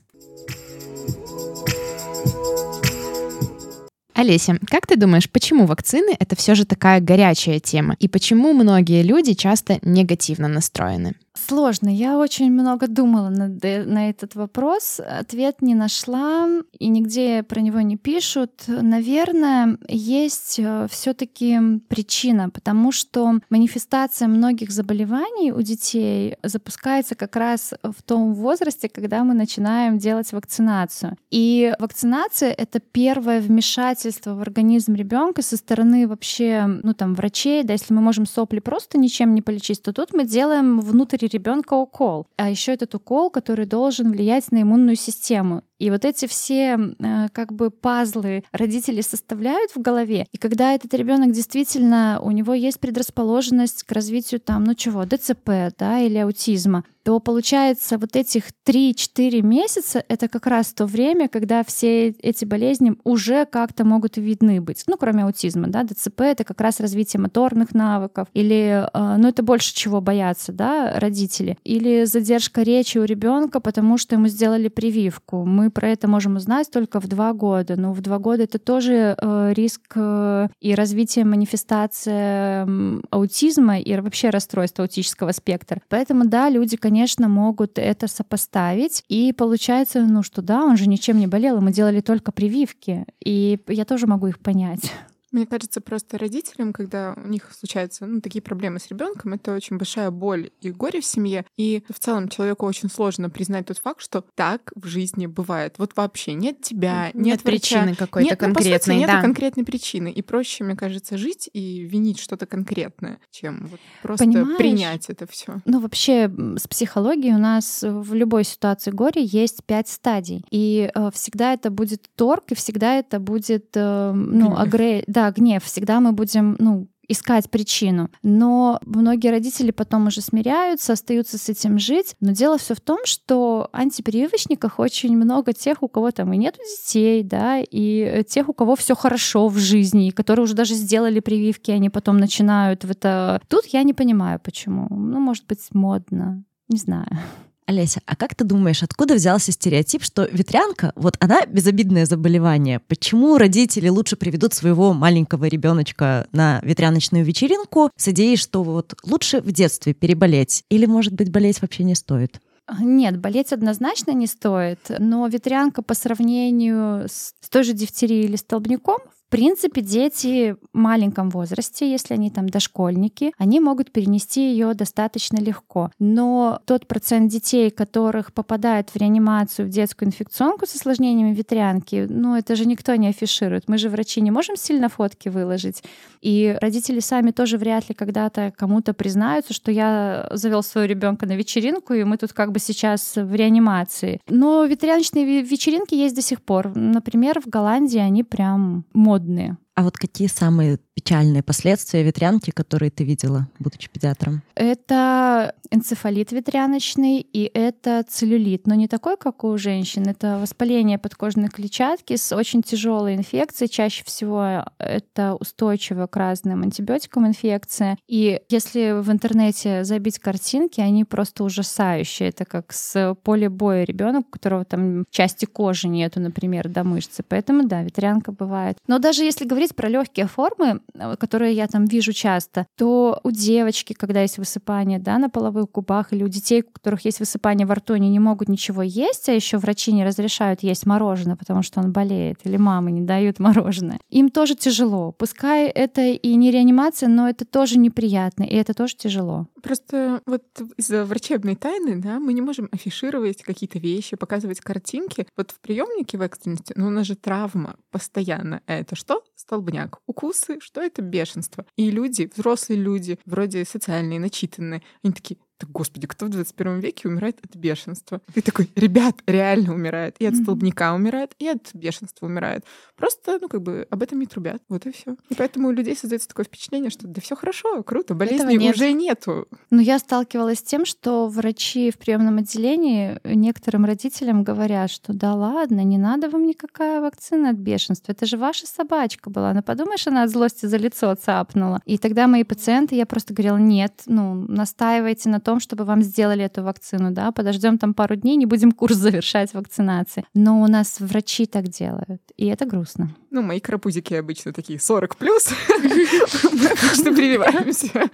Олеся, как ты думаешь, почему вакцины — это все же такая горячая тема? И почему многие люди часто негативно настроены? Сложно. Я очень много думала над э- на этот вопрос. Ответ не нашла, и нигде про него не пишут. Наверное, есть все-таки причина, потому что манифестация многих заболеваний у детей запускается как раз в том возрасте, когда мы начинаем делать вакцинацию. И вакцинация — это первое вмешательство в организм ребенка со стороны вообще, ну там, врачей. Да, если мы можем сопли просто ничем не полечить, то тут мы делаем внутрь ребенка укол. А еще этот укол, который должен влиять на иммунную систему. И вот эти все э, как бы пазлы родители составляют в голове. И когда этот ребенок действительно, у него есть предрасположенность к развитию там, ну чего, ДЦП, да, или аутизма, то получается вот этих 3-4 месяца это как раз то время, когда все эти болезни уже как-то могут видны быть. Ну, кроме аутизма, да, ДЦП это как раз развитие моторных навыков, или, э, ну, это больше чего боятся, да, родители, или задержка речи у ребенка, потому что ему сделали прививку. Мы мы про это можем узнать только в два года. Но в два года это тоже э, риск э, и развитие манифестации аутизма и вообще расстройства аутического спектра. Поэтому, да, люди, конечно, могут это сопоставить. И получается, ну что да, он же ничем не болел, мы делали только прививки. И я тоже могу их понять. Мне кажется, просто родителям, когда у них случаются ну, такие проблемы с ребенком, это очень большая боль и горе в семье. И в целом человеку очень сложно признать тот факт, что так в жизни бывает. Вот вообще нет тебя, нет, нет причины какой-то нет, конкретной. Ну, по сути, нет да. конкретной причины. И проще, мне кажется, жить и винить что-то конкретное, чем вот просто Понимаешь? принять это все. Ну, вообще, с психологией у нас в любой ситуации горя есть пять стадий. И э, всегда это будет торг, и всегда это будет, э, ну, агре... да, гнев. Всегда мы будем, ну, искать причину. Но многие родители потом уже смиряются, остаются с этим жить. Но дело все в том, что антипрививочниках очень много тех, у кого там и нет детей, да, и тех, у кого все хорошо в жизни, и которые уже даже сделали прививки, они потом начинают в это. Тут я не понимаю, почему. Ну, может быть, модно. Не знаю. Олеся, а как ты думаешь, откуда взялся стереотип, что ветрянка, вот она безобидное заболевание? Почему родители лучше приведут своего маленького ребеночка на ветряночную вечеринку с идеей, что вот лучше в детстве переболеть? Или, может быть, болеть вообще не стоит? Нет, болеть однозначно не стоит, но ветрянка по сравнению с той же дифтерией или столбняком в принципе, дети в маленьком возрасте, если они там дошкольники, они могут перенести ее достаточно легко. Но тот процент детей, которых попадают в реанимацию в детскую инфекционку с осложнениями ветрянки, ну это же никто не афиширует. Мы же врачи не можем сильно фотки выложить. И родители сами тоже вряд ли когда-то кому-то признаются, что я завел своего ребенка на вечеринку, и мы тут как бы сейчас в реанимации. Но ветряночные вечеринки есть до сих пор. Например, в Голландии они прям модные модные. А вот какие самые печальные последствия ветрянки, которые ты видела, будучи педиатром? Это энцефалит ветряночный и это целлюлит, но не такой, как у женщин. Это воспаление подкожной клетчатки с очень тяжелой инфекцией. Чаще всего это устойчивая к разным антибиотикам инфекция. И если в интернете забить картинки, они просто ужасающие. Это как с поля боя ребенок, у которого там части кожи нету, например, до мышцы. Поэтому да, ветрянка бывает. Но даже если говорить говорить про легкие формы, э, которые я там вижу часто, то у девочки, когда есть высыпание да, на половых губах, или у детей, у которых есть высыпание во рту, они не могут ничего есть, а еще врачи не разрешают есть мороженое, потому что он болеет, или мамы не дают мороженое. Им тоже тяжело. Пускай это и не реанимация, но это тоже неприятно, и это тоже тяжело. Просто вот из-за врачебной тайны, да, мы не можем афишировать какие-то вещи, показывать картинки. Вот в приемнике в экстренности, ну у нас же травма постоянно. Это что? Столбняк. Укусы, что это бешенство? И люди, взрослые люди, вроде социальные, начитанные, они такие, так, господи, кто в 21 веке умирает от бешенства? Ты такой, ребят, реально умирает. И от столбняка умирает, и от бешенства умирает. Просто, ну, как бы, об этом не трубят. Вот и все. И поэтому у людей создается такое впечатление, что да все хорошо, круто, болезни нет. уже нету. Но я сталкивалась с тем, что врачи в приемном отделении некоторым родителям говорят, что да ладно, не надо вам никакая вакцина от бешенства. Это же ваша собачка была. Ну, подумаешь, она от злости за лицо цапнула. И тогда мои пациенты, я просто говорила, нет, ну, настаивайте на том, чтобы вам сделали эту вакцину, да, подождем там пару дней, не будем курс завершать вакцинации. Но у нас врачи так делают, и это грустно. Ну, мои крапузики обычно такие 40 плюс, мы обычно прививаемся.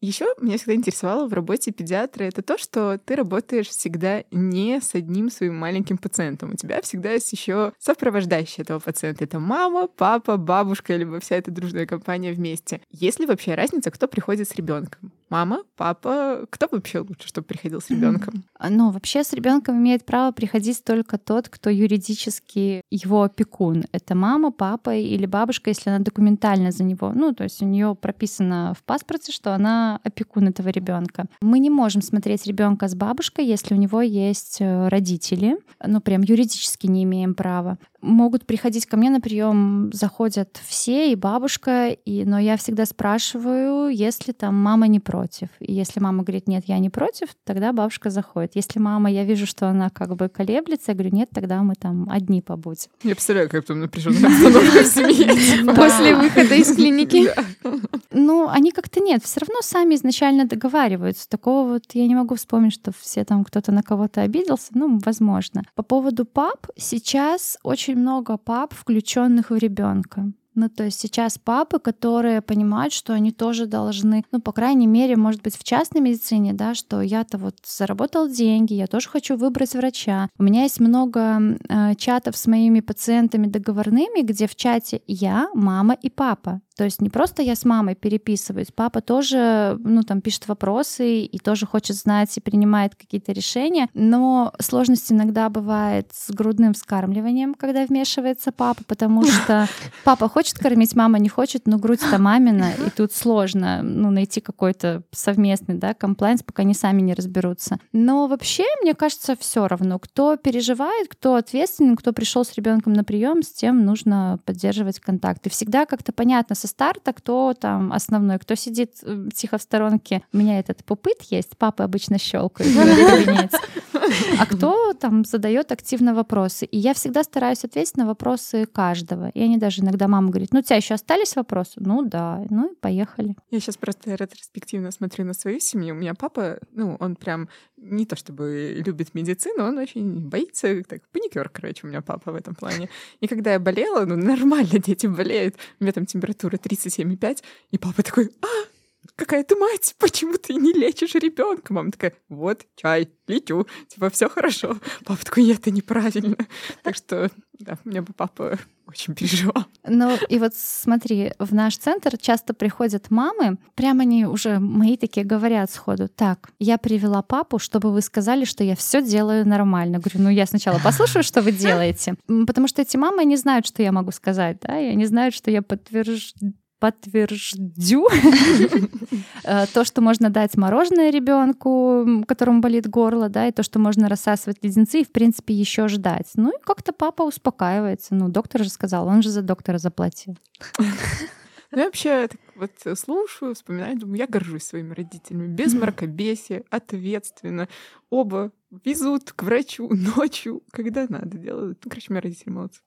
Еще меня всегда интересовало в работе педиатра это то, что ты работаешь всегда не с одним своим маленьким пациентом. У тебя всегда есть еще сопровождающий этого пациента. Это мама, папа, бабушка, либо вся эта дружная компания вместе. Есть ли вообще разница, кто приходит с ребенком? Мама, папа, кто вообще лучше, чтобы приходил с ребенком? Ну, вообще с ребенком имеет право приходить только тот, кто юридически его опекун. Это мама, папа или бабушка, если она документально за него. Ну, то есть у нее прописано в паспорте, что она опекун этого ребенка. Мы не можем смотреть ребенка с бабушкой, если у него есть э, родители. Ну, прям юридически не имеем права могут приходить ко мне на прием, заходят все, и бабушка, и, но я всегда спрашиваю, если там мама не против. И если мама говорит, нет, я не против, тогда бабушка заходит. Если мама, я вижу, что она как бы колеблется, я говорю, нет, тогда мы там одни побудем. Я представляю, как там напряженная обстановка в семье. После выхода из клиники. Ну, они как-то нет, все равно сами изначально договариваются. Такого вот я не могу вспомнить, что все там кто-то на кого-то обиделся. Ну, возможно. По поводу пап, сейчас очень много пап, включенных в ребенка. Ну, то есть сейчас папы, которые понимают, что они тоже должны, ну, по крайней мере, может быть, в частной медицине, да, что я-то вот заработал деньги, я тоже хочу выбрать врача. У меня есть много э, чатов с моими пациентами договорными, где в чате я, мама и папа. То есть не просто я с мамой переписываюсь, папа тоже, ну, там, пишет вопросы и тоже хочет знать и принимает какие-то решения, но сложность иногда бывает с грудным вскармливанием, когда вмешивается папа, потому что папа хочет кормить, мама не хочет, но грудь-то мамина, и тут сложно, ну, найти какой-то совместный, да, комплайнс, пока они сами не разберутся. Но вообще, мне кажется, все равно, кто переживает, кто ответственен, кто пришел с ребенком на прием, с тем нужно поддерживать контакт. И всегда как-то понятно со старта, кто там основной, кто сидит э, тихо в сторонке. У меня этот пупыт есть, папы обычно щелкают, а кто там задает активно вопросы. И я всегда стараюсь ответить на вопросы каждого. И они даже иногда мама говорит, ну у тебя еще остались вопросы? Ну да, ну и поехали. Я сейчас просто ретроспективно смотрю на свою семью. У меня папа, ну, он прям не то чтобы любит медицину, он очень боится, так, паникер, короче, у меня папа в этом плане. И когда я болела, ну, нормально дети болеют, у меня там температура 37,5, и папа такой, а, какая ты мать, почему ты не лечишь ребенка? Мама такая, вот, чай, лечу, типа, все хорошо. Папа такой, нет, это неправильно. Так что, да, у бы папа очень переживал. Ну и вот смотри, в наш центр часто приходят мамы, прямо они уже мои такие говорят сходу, так, я привела папу, чтобы вы сказали, что я все делаю нормально. Говорю, ну я сначала послушаю, что вы делаете, потому что эти мамы не знают, что я могу сказать, да, и они знают, что я подтверждаю подтверждю э, то, что можно дать мороженое ребенку, которому болит горло, да, и то, что можно рассасывать леденцы и, в принципе, еще ждать. Ну и как-то папа успокаивается. Ну, доктор же сказал, он же за доктора заплатил. Ну, я вообще вот слушаю, вспоминаю, думаю, я горжусь своими родителями. Без мракобесия, ответственно. Оба везут к врачу ночью, когда надо делают. Ну, короче, мои родители молодцы.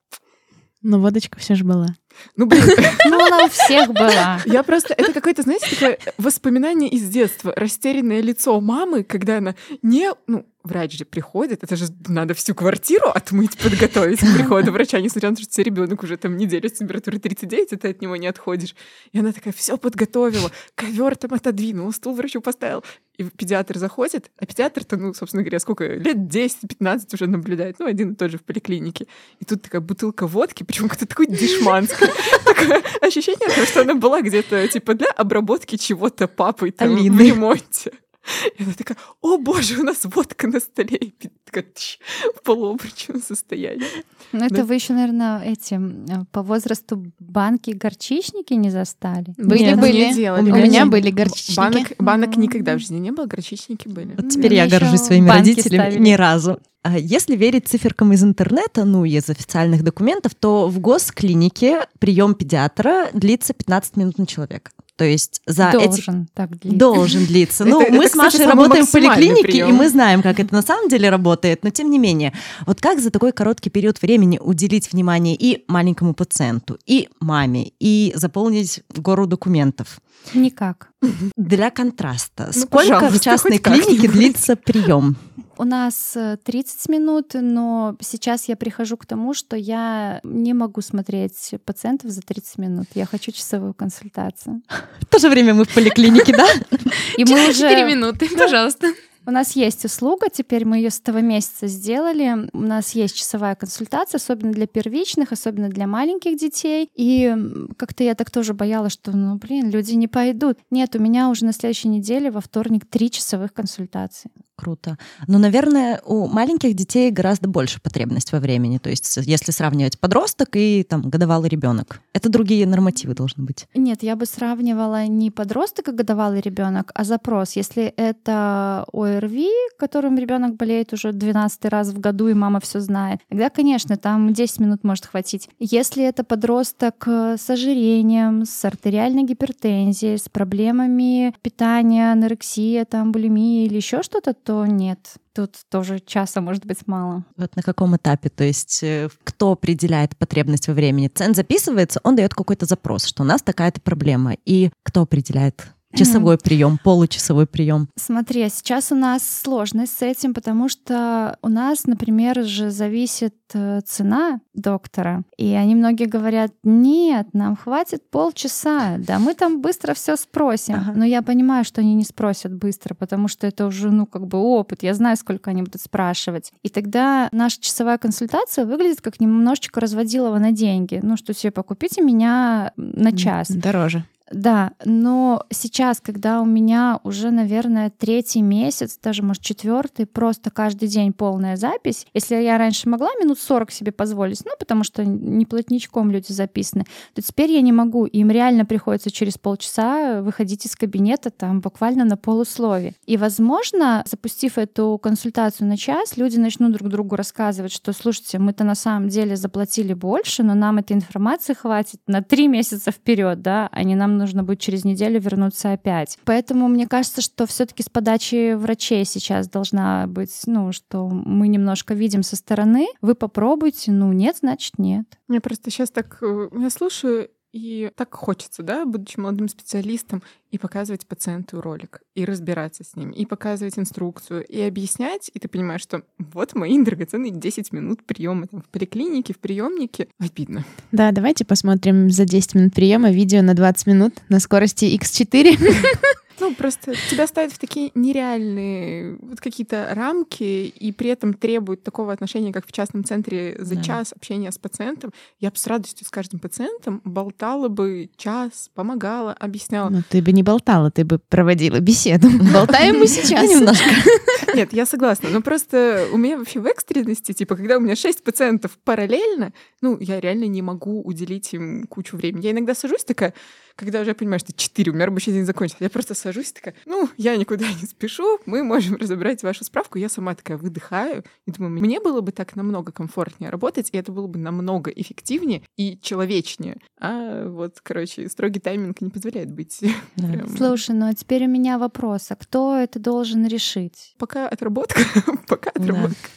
Но водочка все же была. Ну, блин. Ну, она у всех была. Я просто... Это какое-то, знаете, такое воспоминание из детства. Растерянное лицо мамы, когда она не... Ну, врач же приходит, это же надо всю квартиру отмыть, подготовить к приходу врача, несмотря на то, что ребенок уже там неделю с температурой 39, и ты от него не отходишь. И она такая все подготовила, ковер там отодвинула, стул врачу поставил. И педиатр заходит, а педиатр-то, ну, собственно говоря, сколько, лет 10-15 уже наблюдает, ну, один и тот же в поликлинике. И тут такая бутылка водки, причем какой-то такой дешманский. Такое ощущение, что она была где-то, типа, для обработки чего-то папой там в ремонте. И она такая, о боже, у нас водка на столе. И такая, тш, в полуобрачном состоянии. Ну, это да. вы еще, наверное, этим э, по возрасту банки горчичники не застали? Были, Нет, были. Не делали. У, у меня были горчичники. Банок, банок никогда в жизни не было, горчичники были. Вот теперь я горжусь своими родителями ставили. ни разу. А если верить циферкам из интернета, ну, из официальных документов, то в госклинике прием педиатра длится 15 минут на человека. То есть за должен эти... так длиться. Должен длиться. Ну, мы с Машей работаем в поликлинике, и мы знаем, как это на самом деле работает, но тем не менее. Вот как за такой короткий период времени уделить внимание и маленькому пациенту, и маме, и заполнить гору документов? Никак. Для контраста. Ну, Сколько в частной клинике длится прием? У нас 30 э, минут, но сейчас я прихожу к тому, что я не могу смотреть пациентов за 30 минут. Я хочу часовую консультацию. В то же время мы в поликлинике, да? И мы уже... 4 минуты, пожалуйста. У нас есть услуга, теперь мы ее с этого месяца сделали. У нас есть часовая консультация, особенно для первичных, особенно для маленьких детей. И как-то я так тоже боялась, что, ну, блин, люди не пойдут. Нет, у меня уже на следующей неделе во вторник три часовых консультации. Круто. Но, наверное, у маленьких детей гораздо больше потребность во времени. То есть, если сравнивать подросток и там годовалый ребенок, это другие нормативы должны быть. Нет, я бы сравнивала не подросток и годовалый ребенок, а запрос. Если это ОРВИ, которым ребенок болеет уже 12 раз в году, и мама все знает, тогда, конечно, там 10 минут может хватить. Если это подросток с ожирением, с артериальной гипертензией, с проблемами питания, анорексия, там, булимия или еще что-то, что нет. Тут тоже часа может быть мало. Вот на каком этапе? То есть э, кто определяет потребность во времени? Цен записывается, он дает какой-то запрос, что у нас такая-то проблема. И кто определяет Часовой прием, получасовой прием. Смотри, а сейчас у нас сложность с этим, потому что у нас, например, же зависит э, цена доктора. И они многие говорят, нет, нам хватит полчаса, да мы там быстро все спросим. Ага. Но я понимаю, что они не спросят быстро, потому что это уже, ну, как бы опыт. Я знаю, сколько они будут спрашивать. И тогда наша часовая консультация выглядит как немножечко разводилова на деньги. Ну, что типа, купите меня на час. Дороже. Да, но сейчас, когда у меня уже, наверное, третий месяц, даже, может, четвертый, просто каждый день полная запись. Если я раньше могла минут 40 себе позволить, ну, потому что не плотничком люди записаны, то теперь я не могу. Им реально приходится через полчаса выходить из кабинета там буквально на полуслове. И, возможно, запустив эту консультацию на час, люди начнут друг другу рассказывать, что, слушайте, мы-то на самом деле заплатили больше, но нам этой информации хватит на три месяца вперед, да, а не нам нужно будет через неделю вернуться опять. Поэтому мне кажется, что все-таки с подачи врачей сейчас должна быть, ну, что мы немножко видим со стороны. Вы попробуйте, ну нет, значит нет. Я просто сейчас так, э, я слушаю и так хочется, да, будучи молодым специалистом, и показывать пациенту ролик, и разбираться с ним, и показывать инструкцию, и объяснять, и ты понимаешь, что вот мои драгоценные 10 минут приема там, в поликлинике, в приемнике. Обидно. Да, давайте посмотрим за 10 минут приема видео на 20 минут на скорости X4. Ну, просто тебя ставят в такие нереальные вот какие-то рамки и при этом требуют такого отношения, как в частном центре за да. час общения с пациентом. Я бы с радостью с каждым пациентом болтала бы час, помогала, объясняла. Ну, ты бы не болтала, ты бы проводила беседу. Болтаем мы сейчас немножко. Нет, я согласна. Но просто у меня вообще в экстренности, типа, когда у меня шесть пациентов параллельно, ну, я реально не могу уделить им кучу времени. Я иногда сажусь такая, когда уже понимаю, что 4, у меня рабочий день закончился, я просто сажусь такая, ну, я никуда не спешу, мы можем разобрать вашу справку. Я сама такая выдыхаю и думаю, мне было бы так намного комфортнее работать, и это было бы намного эффективнее и человечнее. А вот, короче, строгий тайминг не позволяет быть. Да. Прям... Слушай, ну а теперь у меня вопрос, а кто это должен решить? Пока отработка, пока отработка.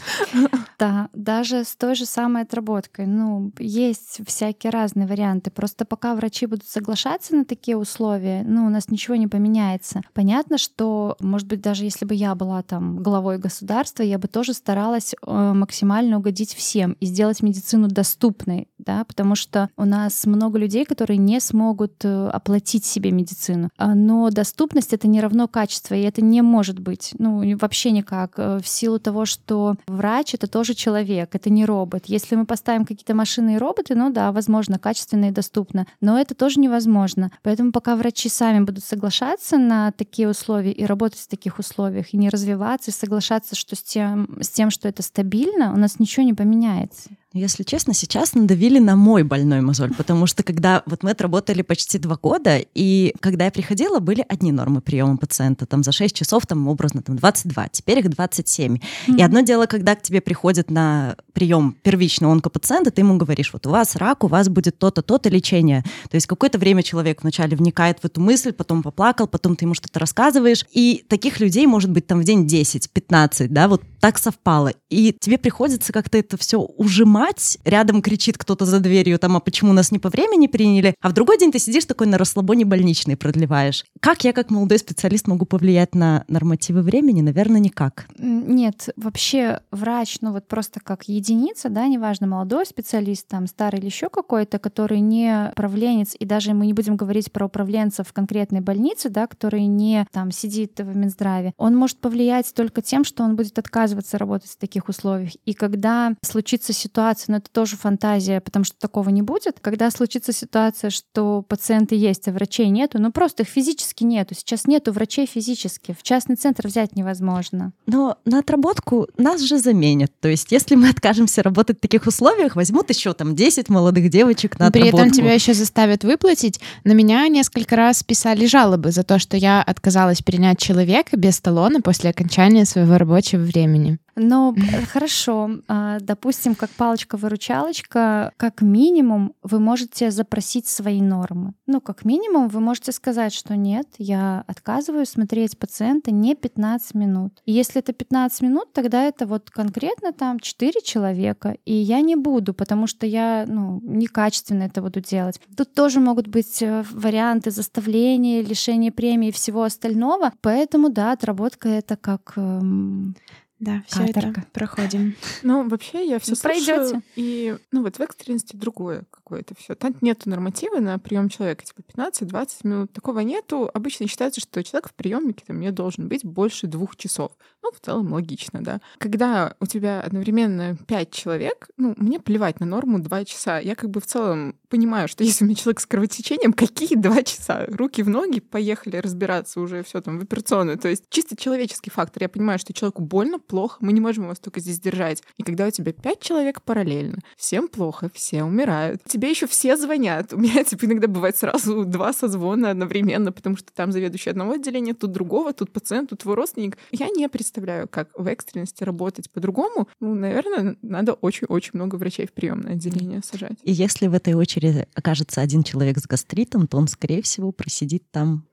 Да, даже с той же самой отработкой. Ну, есть всякие разные варианты. Просто пока врачи будут соглашаться согласиться на такие условия, ну, у нас ничего не поменяется. Понятно, что, может быть, даже если бы я была там главой государства, я бы тоже старалась э, максимально угодить всем и сделать медицину доступной, да, потому что у нас много людей, которые не смогут э, оплатить себе медицину. А, но доступность — это не равно качество, и это не может быть, ну, вообще никак, э, в силу того, что врач — это тоже человек, это не робот. Если мы поставим какие-то машины и роботы, ну да, возможно, качественно и доступно, но это тоже невозможно сложно. Поэтому пока врачи сами будут соглашаться на такие условия и работать в таких условиях, и не развиваться, и соглашаться что с, тем, с тем, что это стабильно, у нас ничего не поменяется. Если честно, сейчас надавили на мой больной мозоль, потому что когда вот мы отработали почти два года, и когда я приходила, были одни нормы приема пациента, там за 6 часов, там образно, там 22, теперь их 27. Mm-hmm. И одно дело, когда к тебе приходит на прием первичный онкопациента, ты ему говоришь, вот у вас рак, у вас будет то-то, то-то лечение. То есть какое-то время человек вначале вникает в эту мысль, потом поплакал, потом ты ему что-то рассказываешь, и таких людей может быть там в день 10, 15, да, вот так совпало. И тебе приходится как-то это все ужимать. Рядом кричит кто-то за дверью, там, а почему нас не по времени приняли? А в другой день ты сидишь такой на расслабоне больничный продлеваешь. Как я, как молодой специалист, могу повлиять на нормативы времени? Наверное, никак. Нет, вообще врач, ну вот просто как единица, да, неважно, молодой специалист, там, старый или еще какой-то, который не управленец, и даже мы не будем говорить про управленца в конкретной больнице, да, который не там сидит в Минздраве, он может повлиять только тем, что он будет отказывать отказываться работать в таких условиях. И когда случится ситуация, но это тоже фантазия, потому что такого не будет, когда случится ситуация, что пациенты есть, а врачей нету, ну просто их физически нету. Сейчас нету врачей физически. В частный центр взять невозможно. Но на отработку нас же заменят. То есть если мы откажемся работать в таких условиях, возьмут еще там 10 молодых девочек на При отработку. этом тебя еще заставят выплатить. На меня несколько раз писали жалобы за то, что я отказалась принять человека без талона после окончания своего рабочего времени. Времени. Но э, хорошо, а, допустим, как палочка-выручалочка, как минимум вы можете запросить свои нормы. Ну, как минимум вы можете сказать, что нет, я отказываюсь смотреть пациента не 15 минут. И если это 15 минут, тогда это вот конкретно там 4 человека, и я не буду, потому что я ну, некачественно это буду делать. Тут тоже могут быть э, варианты заставления, лишения премии и всего остального. Поэтому, да, отработка — это как эм, да, все это проходим. Ну, вообще, я все пройдете. И, ну, вот в экстренности другое какое-то все. Там нету норматива на прием человека, типа 15-20 минут. Такого нету. Обычно считается, что человек в приемнике там не должен быть больше двух часов. Ну, в целом логично, да. Когда у тебя одновременно пять человек, ну, мне плевать на норму два часа. Я как бы в целом понимаю, что если у меня человек с кровотечением, какие два часа? Руки в ноги, поехали разбираться уже все там в операционную. То есть чисто человеческий фактор. Я понимаю, что человеку больно, плохо, мы не можем его столько здесь держать. И когда у тебя пять человек параллельно, всем плохо, все умирают, тебе еще все звонят. У меня, типа, иногда бывает сразу два созвона одновременно, потому что там заведующий одного отделения, тут другого, тут пациент, тут твой родственник. Я не представляю, как в экстренности работать по-другому. Ну, наверное, надо очень-очень много врачей в приемное отделение сажать. И если в этой очереди окажется один человек с гастритом, то он, скорее всего, просидит там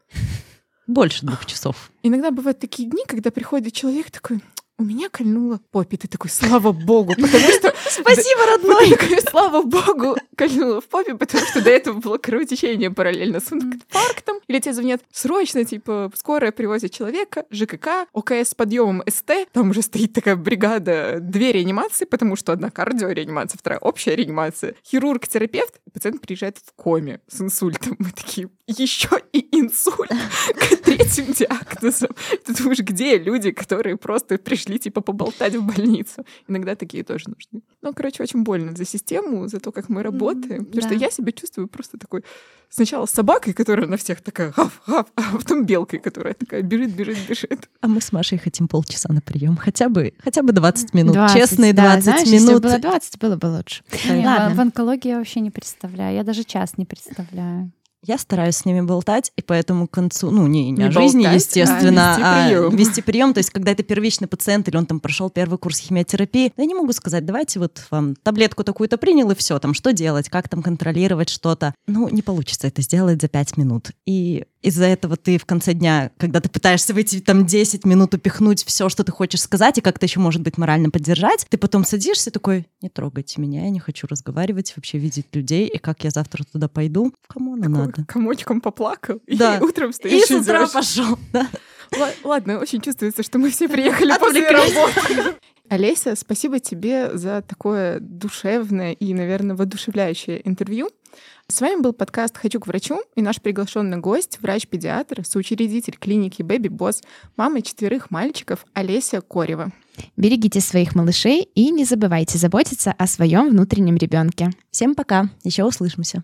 больше двух часов. Иногда бывают такие дни, когда приходит человек такой, у меня кольнуло попе. Ты такой, слава богу, потому что... Спасибо, родной! Слава богу, кольнуло в попе, потому что до этого было кровотечение параллельно с инфарктом. Или тебе звонят срочно, типа, скорая привозит человека, ЖКК, ОКС с подъемом СТ. Там уже стоит такая бригада, две реанимации, потому что одна кардиореанимация, вторая общая реанимация. Хирург, терапевт, пациент приезжает в коме с инсультом. Мы такие, еще и инсульт к третьим диагнозам. Ты думаешь, где люди, которые просто пришли пришли, типа, поболтать в больницу. Иногда такие тоже нужны. Ну, короче, очень больно за систему, за то, как мы работаем. Mm, потому да. что я себя чувствую просто такой сначала собакой, которая на всех такая гав, гав, а потом белкой, которая такая бежит, бежит, бежит. А мы с Машей хотим полчаса на прием. Хотя бы, хотя бы 20 минут. 20, Честные 20 да, знаешь, минут. Если было 20, было бы лучше. Ладно. В онкологии я вообще не представляю. Я даже час не представляю. Я стараюсь с ними болтать, и поэтому к концу, ну, не, не, не о жизни, болтать, естественно, а вести прием. А вести прием. То есть, когда это первичный пациент, или он там прошел первый курс химиотерапии, я не могу сказать, давайте вот вам таблетку такую-то принял, и все, там, что делать, как там контролировать что-то. Ну, не получится это сделать за пять минут. И из-за этого ты в конце дня, когда ты пытаешься в эти там 10 минут упихнуть все, что ты хочешь сказать, и как-то еще, может быть, морально поддержать, ты потом садишься такой, не трогайте меня, я не хочу разговаривать, вообще видеть людей, и как я завтра туда пойду, кому она надо. Комочком поплакал, да. и утром стоишь и с утра пошел, да. Ладно, очень чувствуется, что мы все приехали после работы. Олеся, спасибо тебе за такое душевное и, наверное, воодушевляющее интервью. С вами был подкаст «Хочу к врачу» и наш приглашенный гость, врач-педиатр, соучредитель клиники Baby Boss, мама четверых мальчиков Олеся Корева. Берегите своих малышей и не забывайте заботиться о своем внутреннем ребенке. Всем пока, еще услышимся.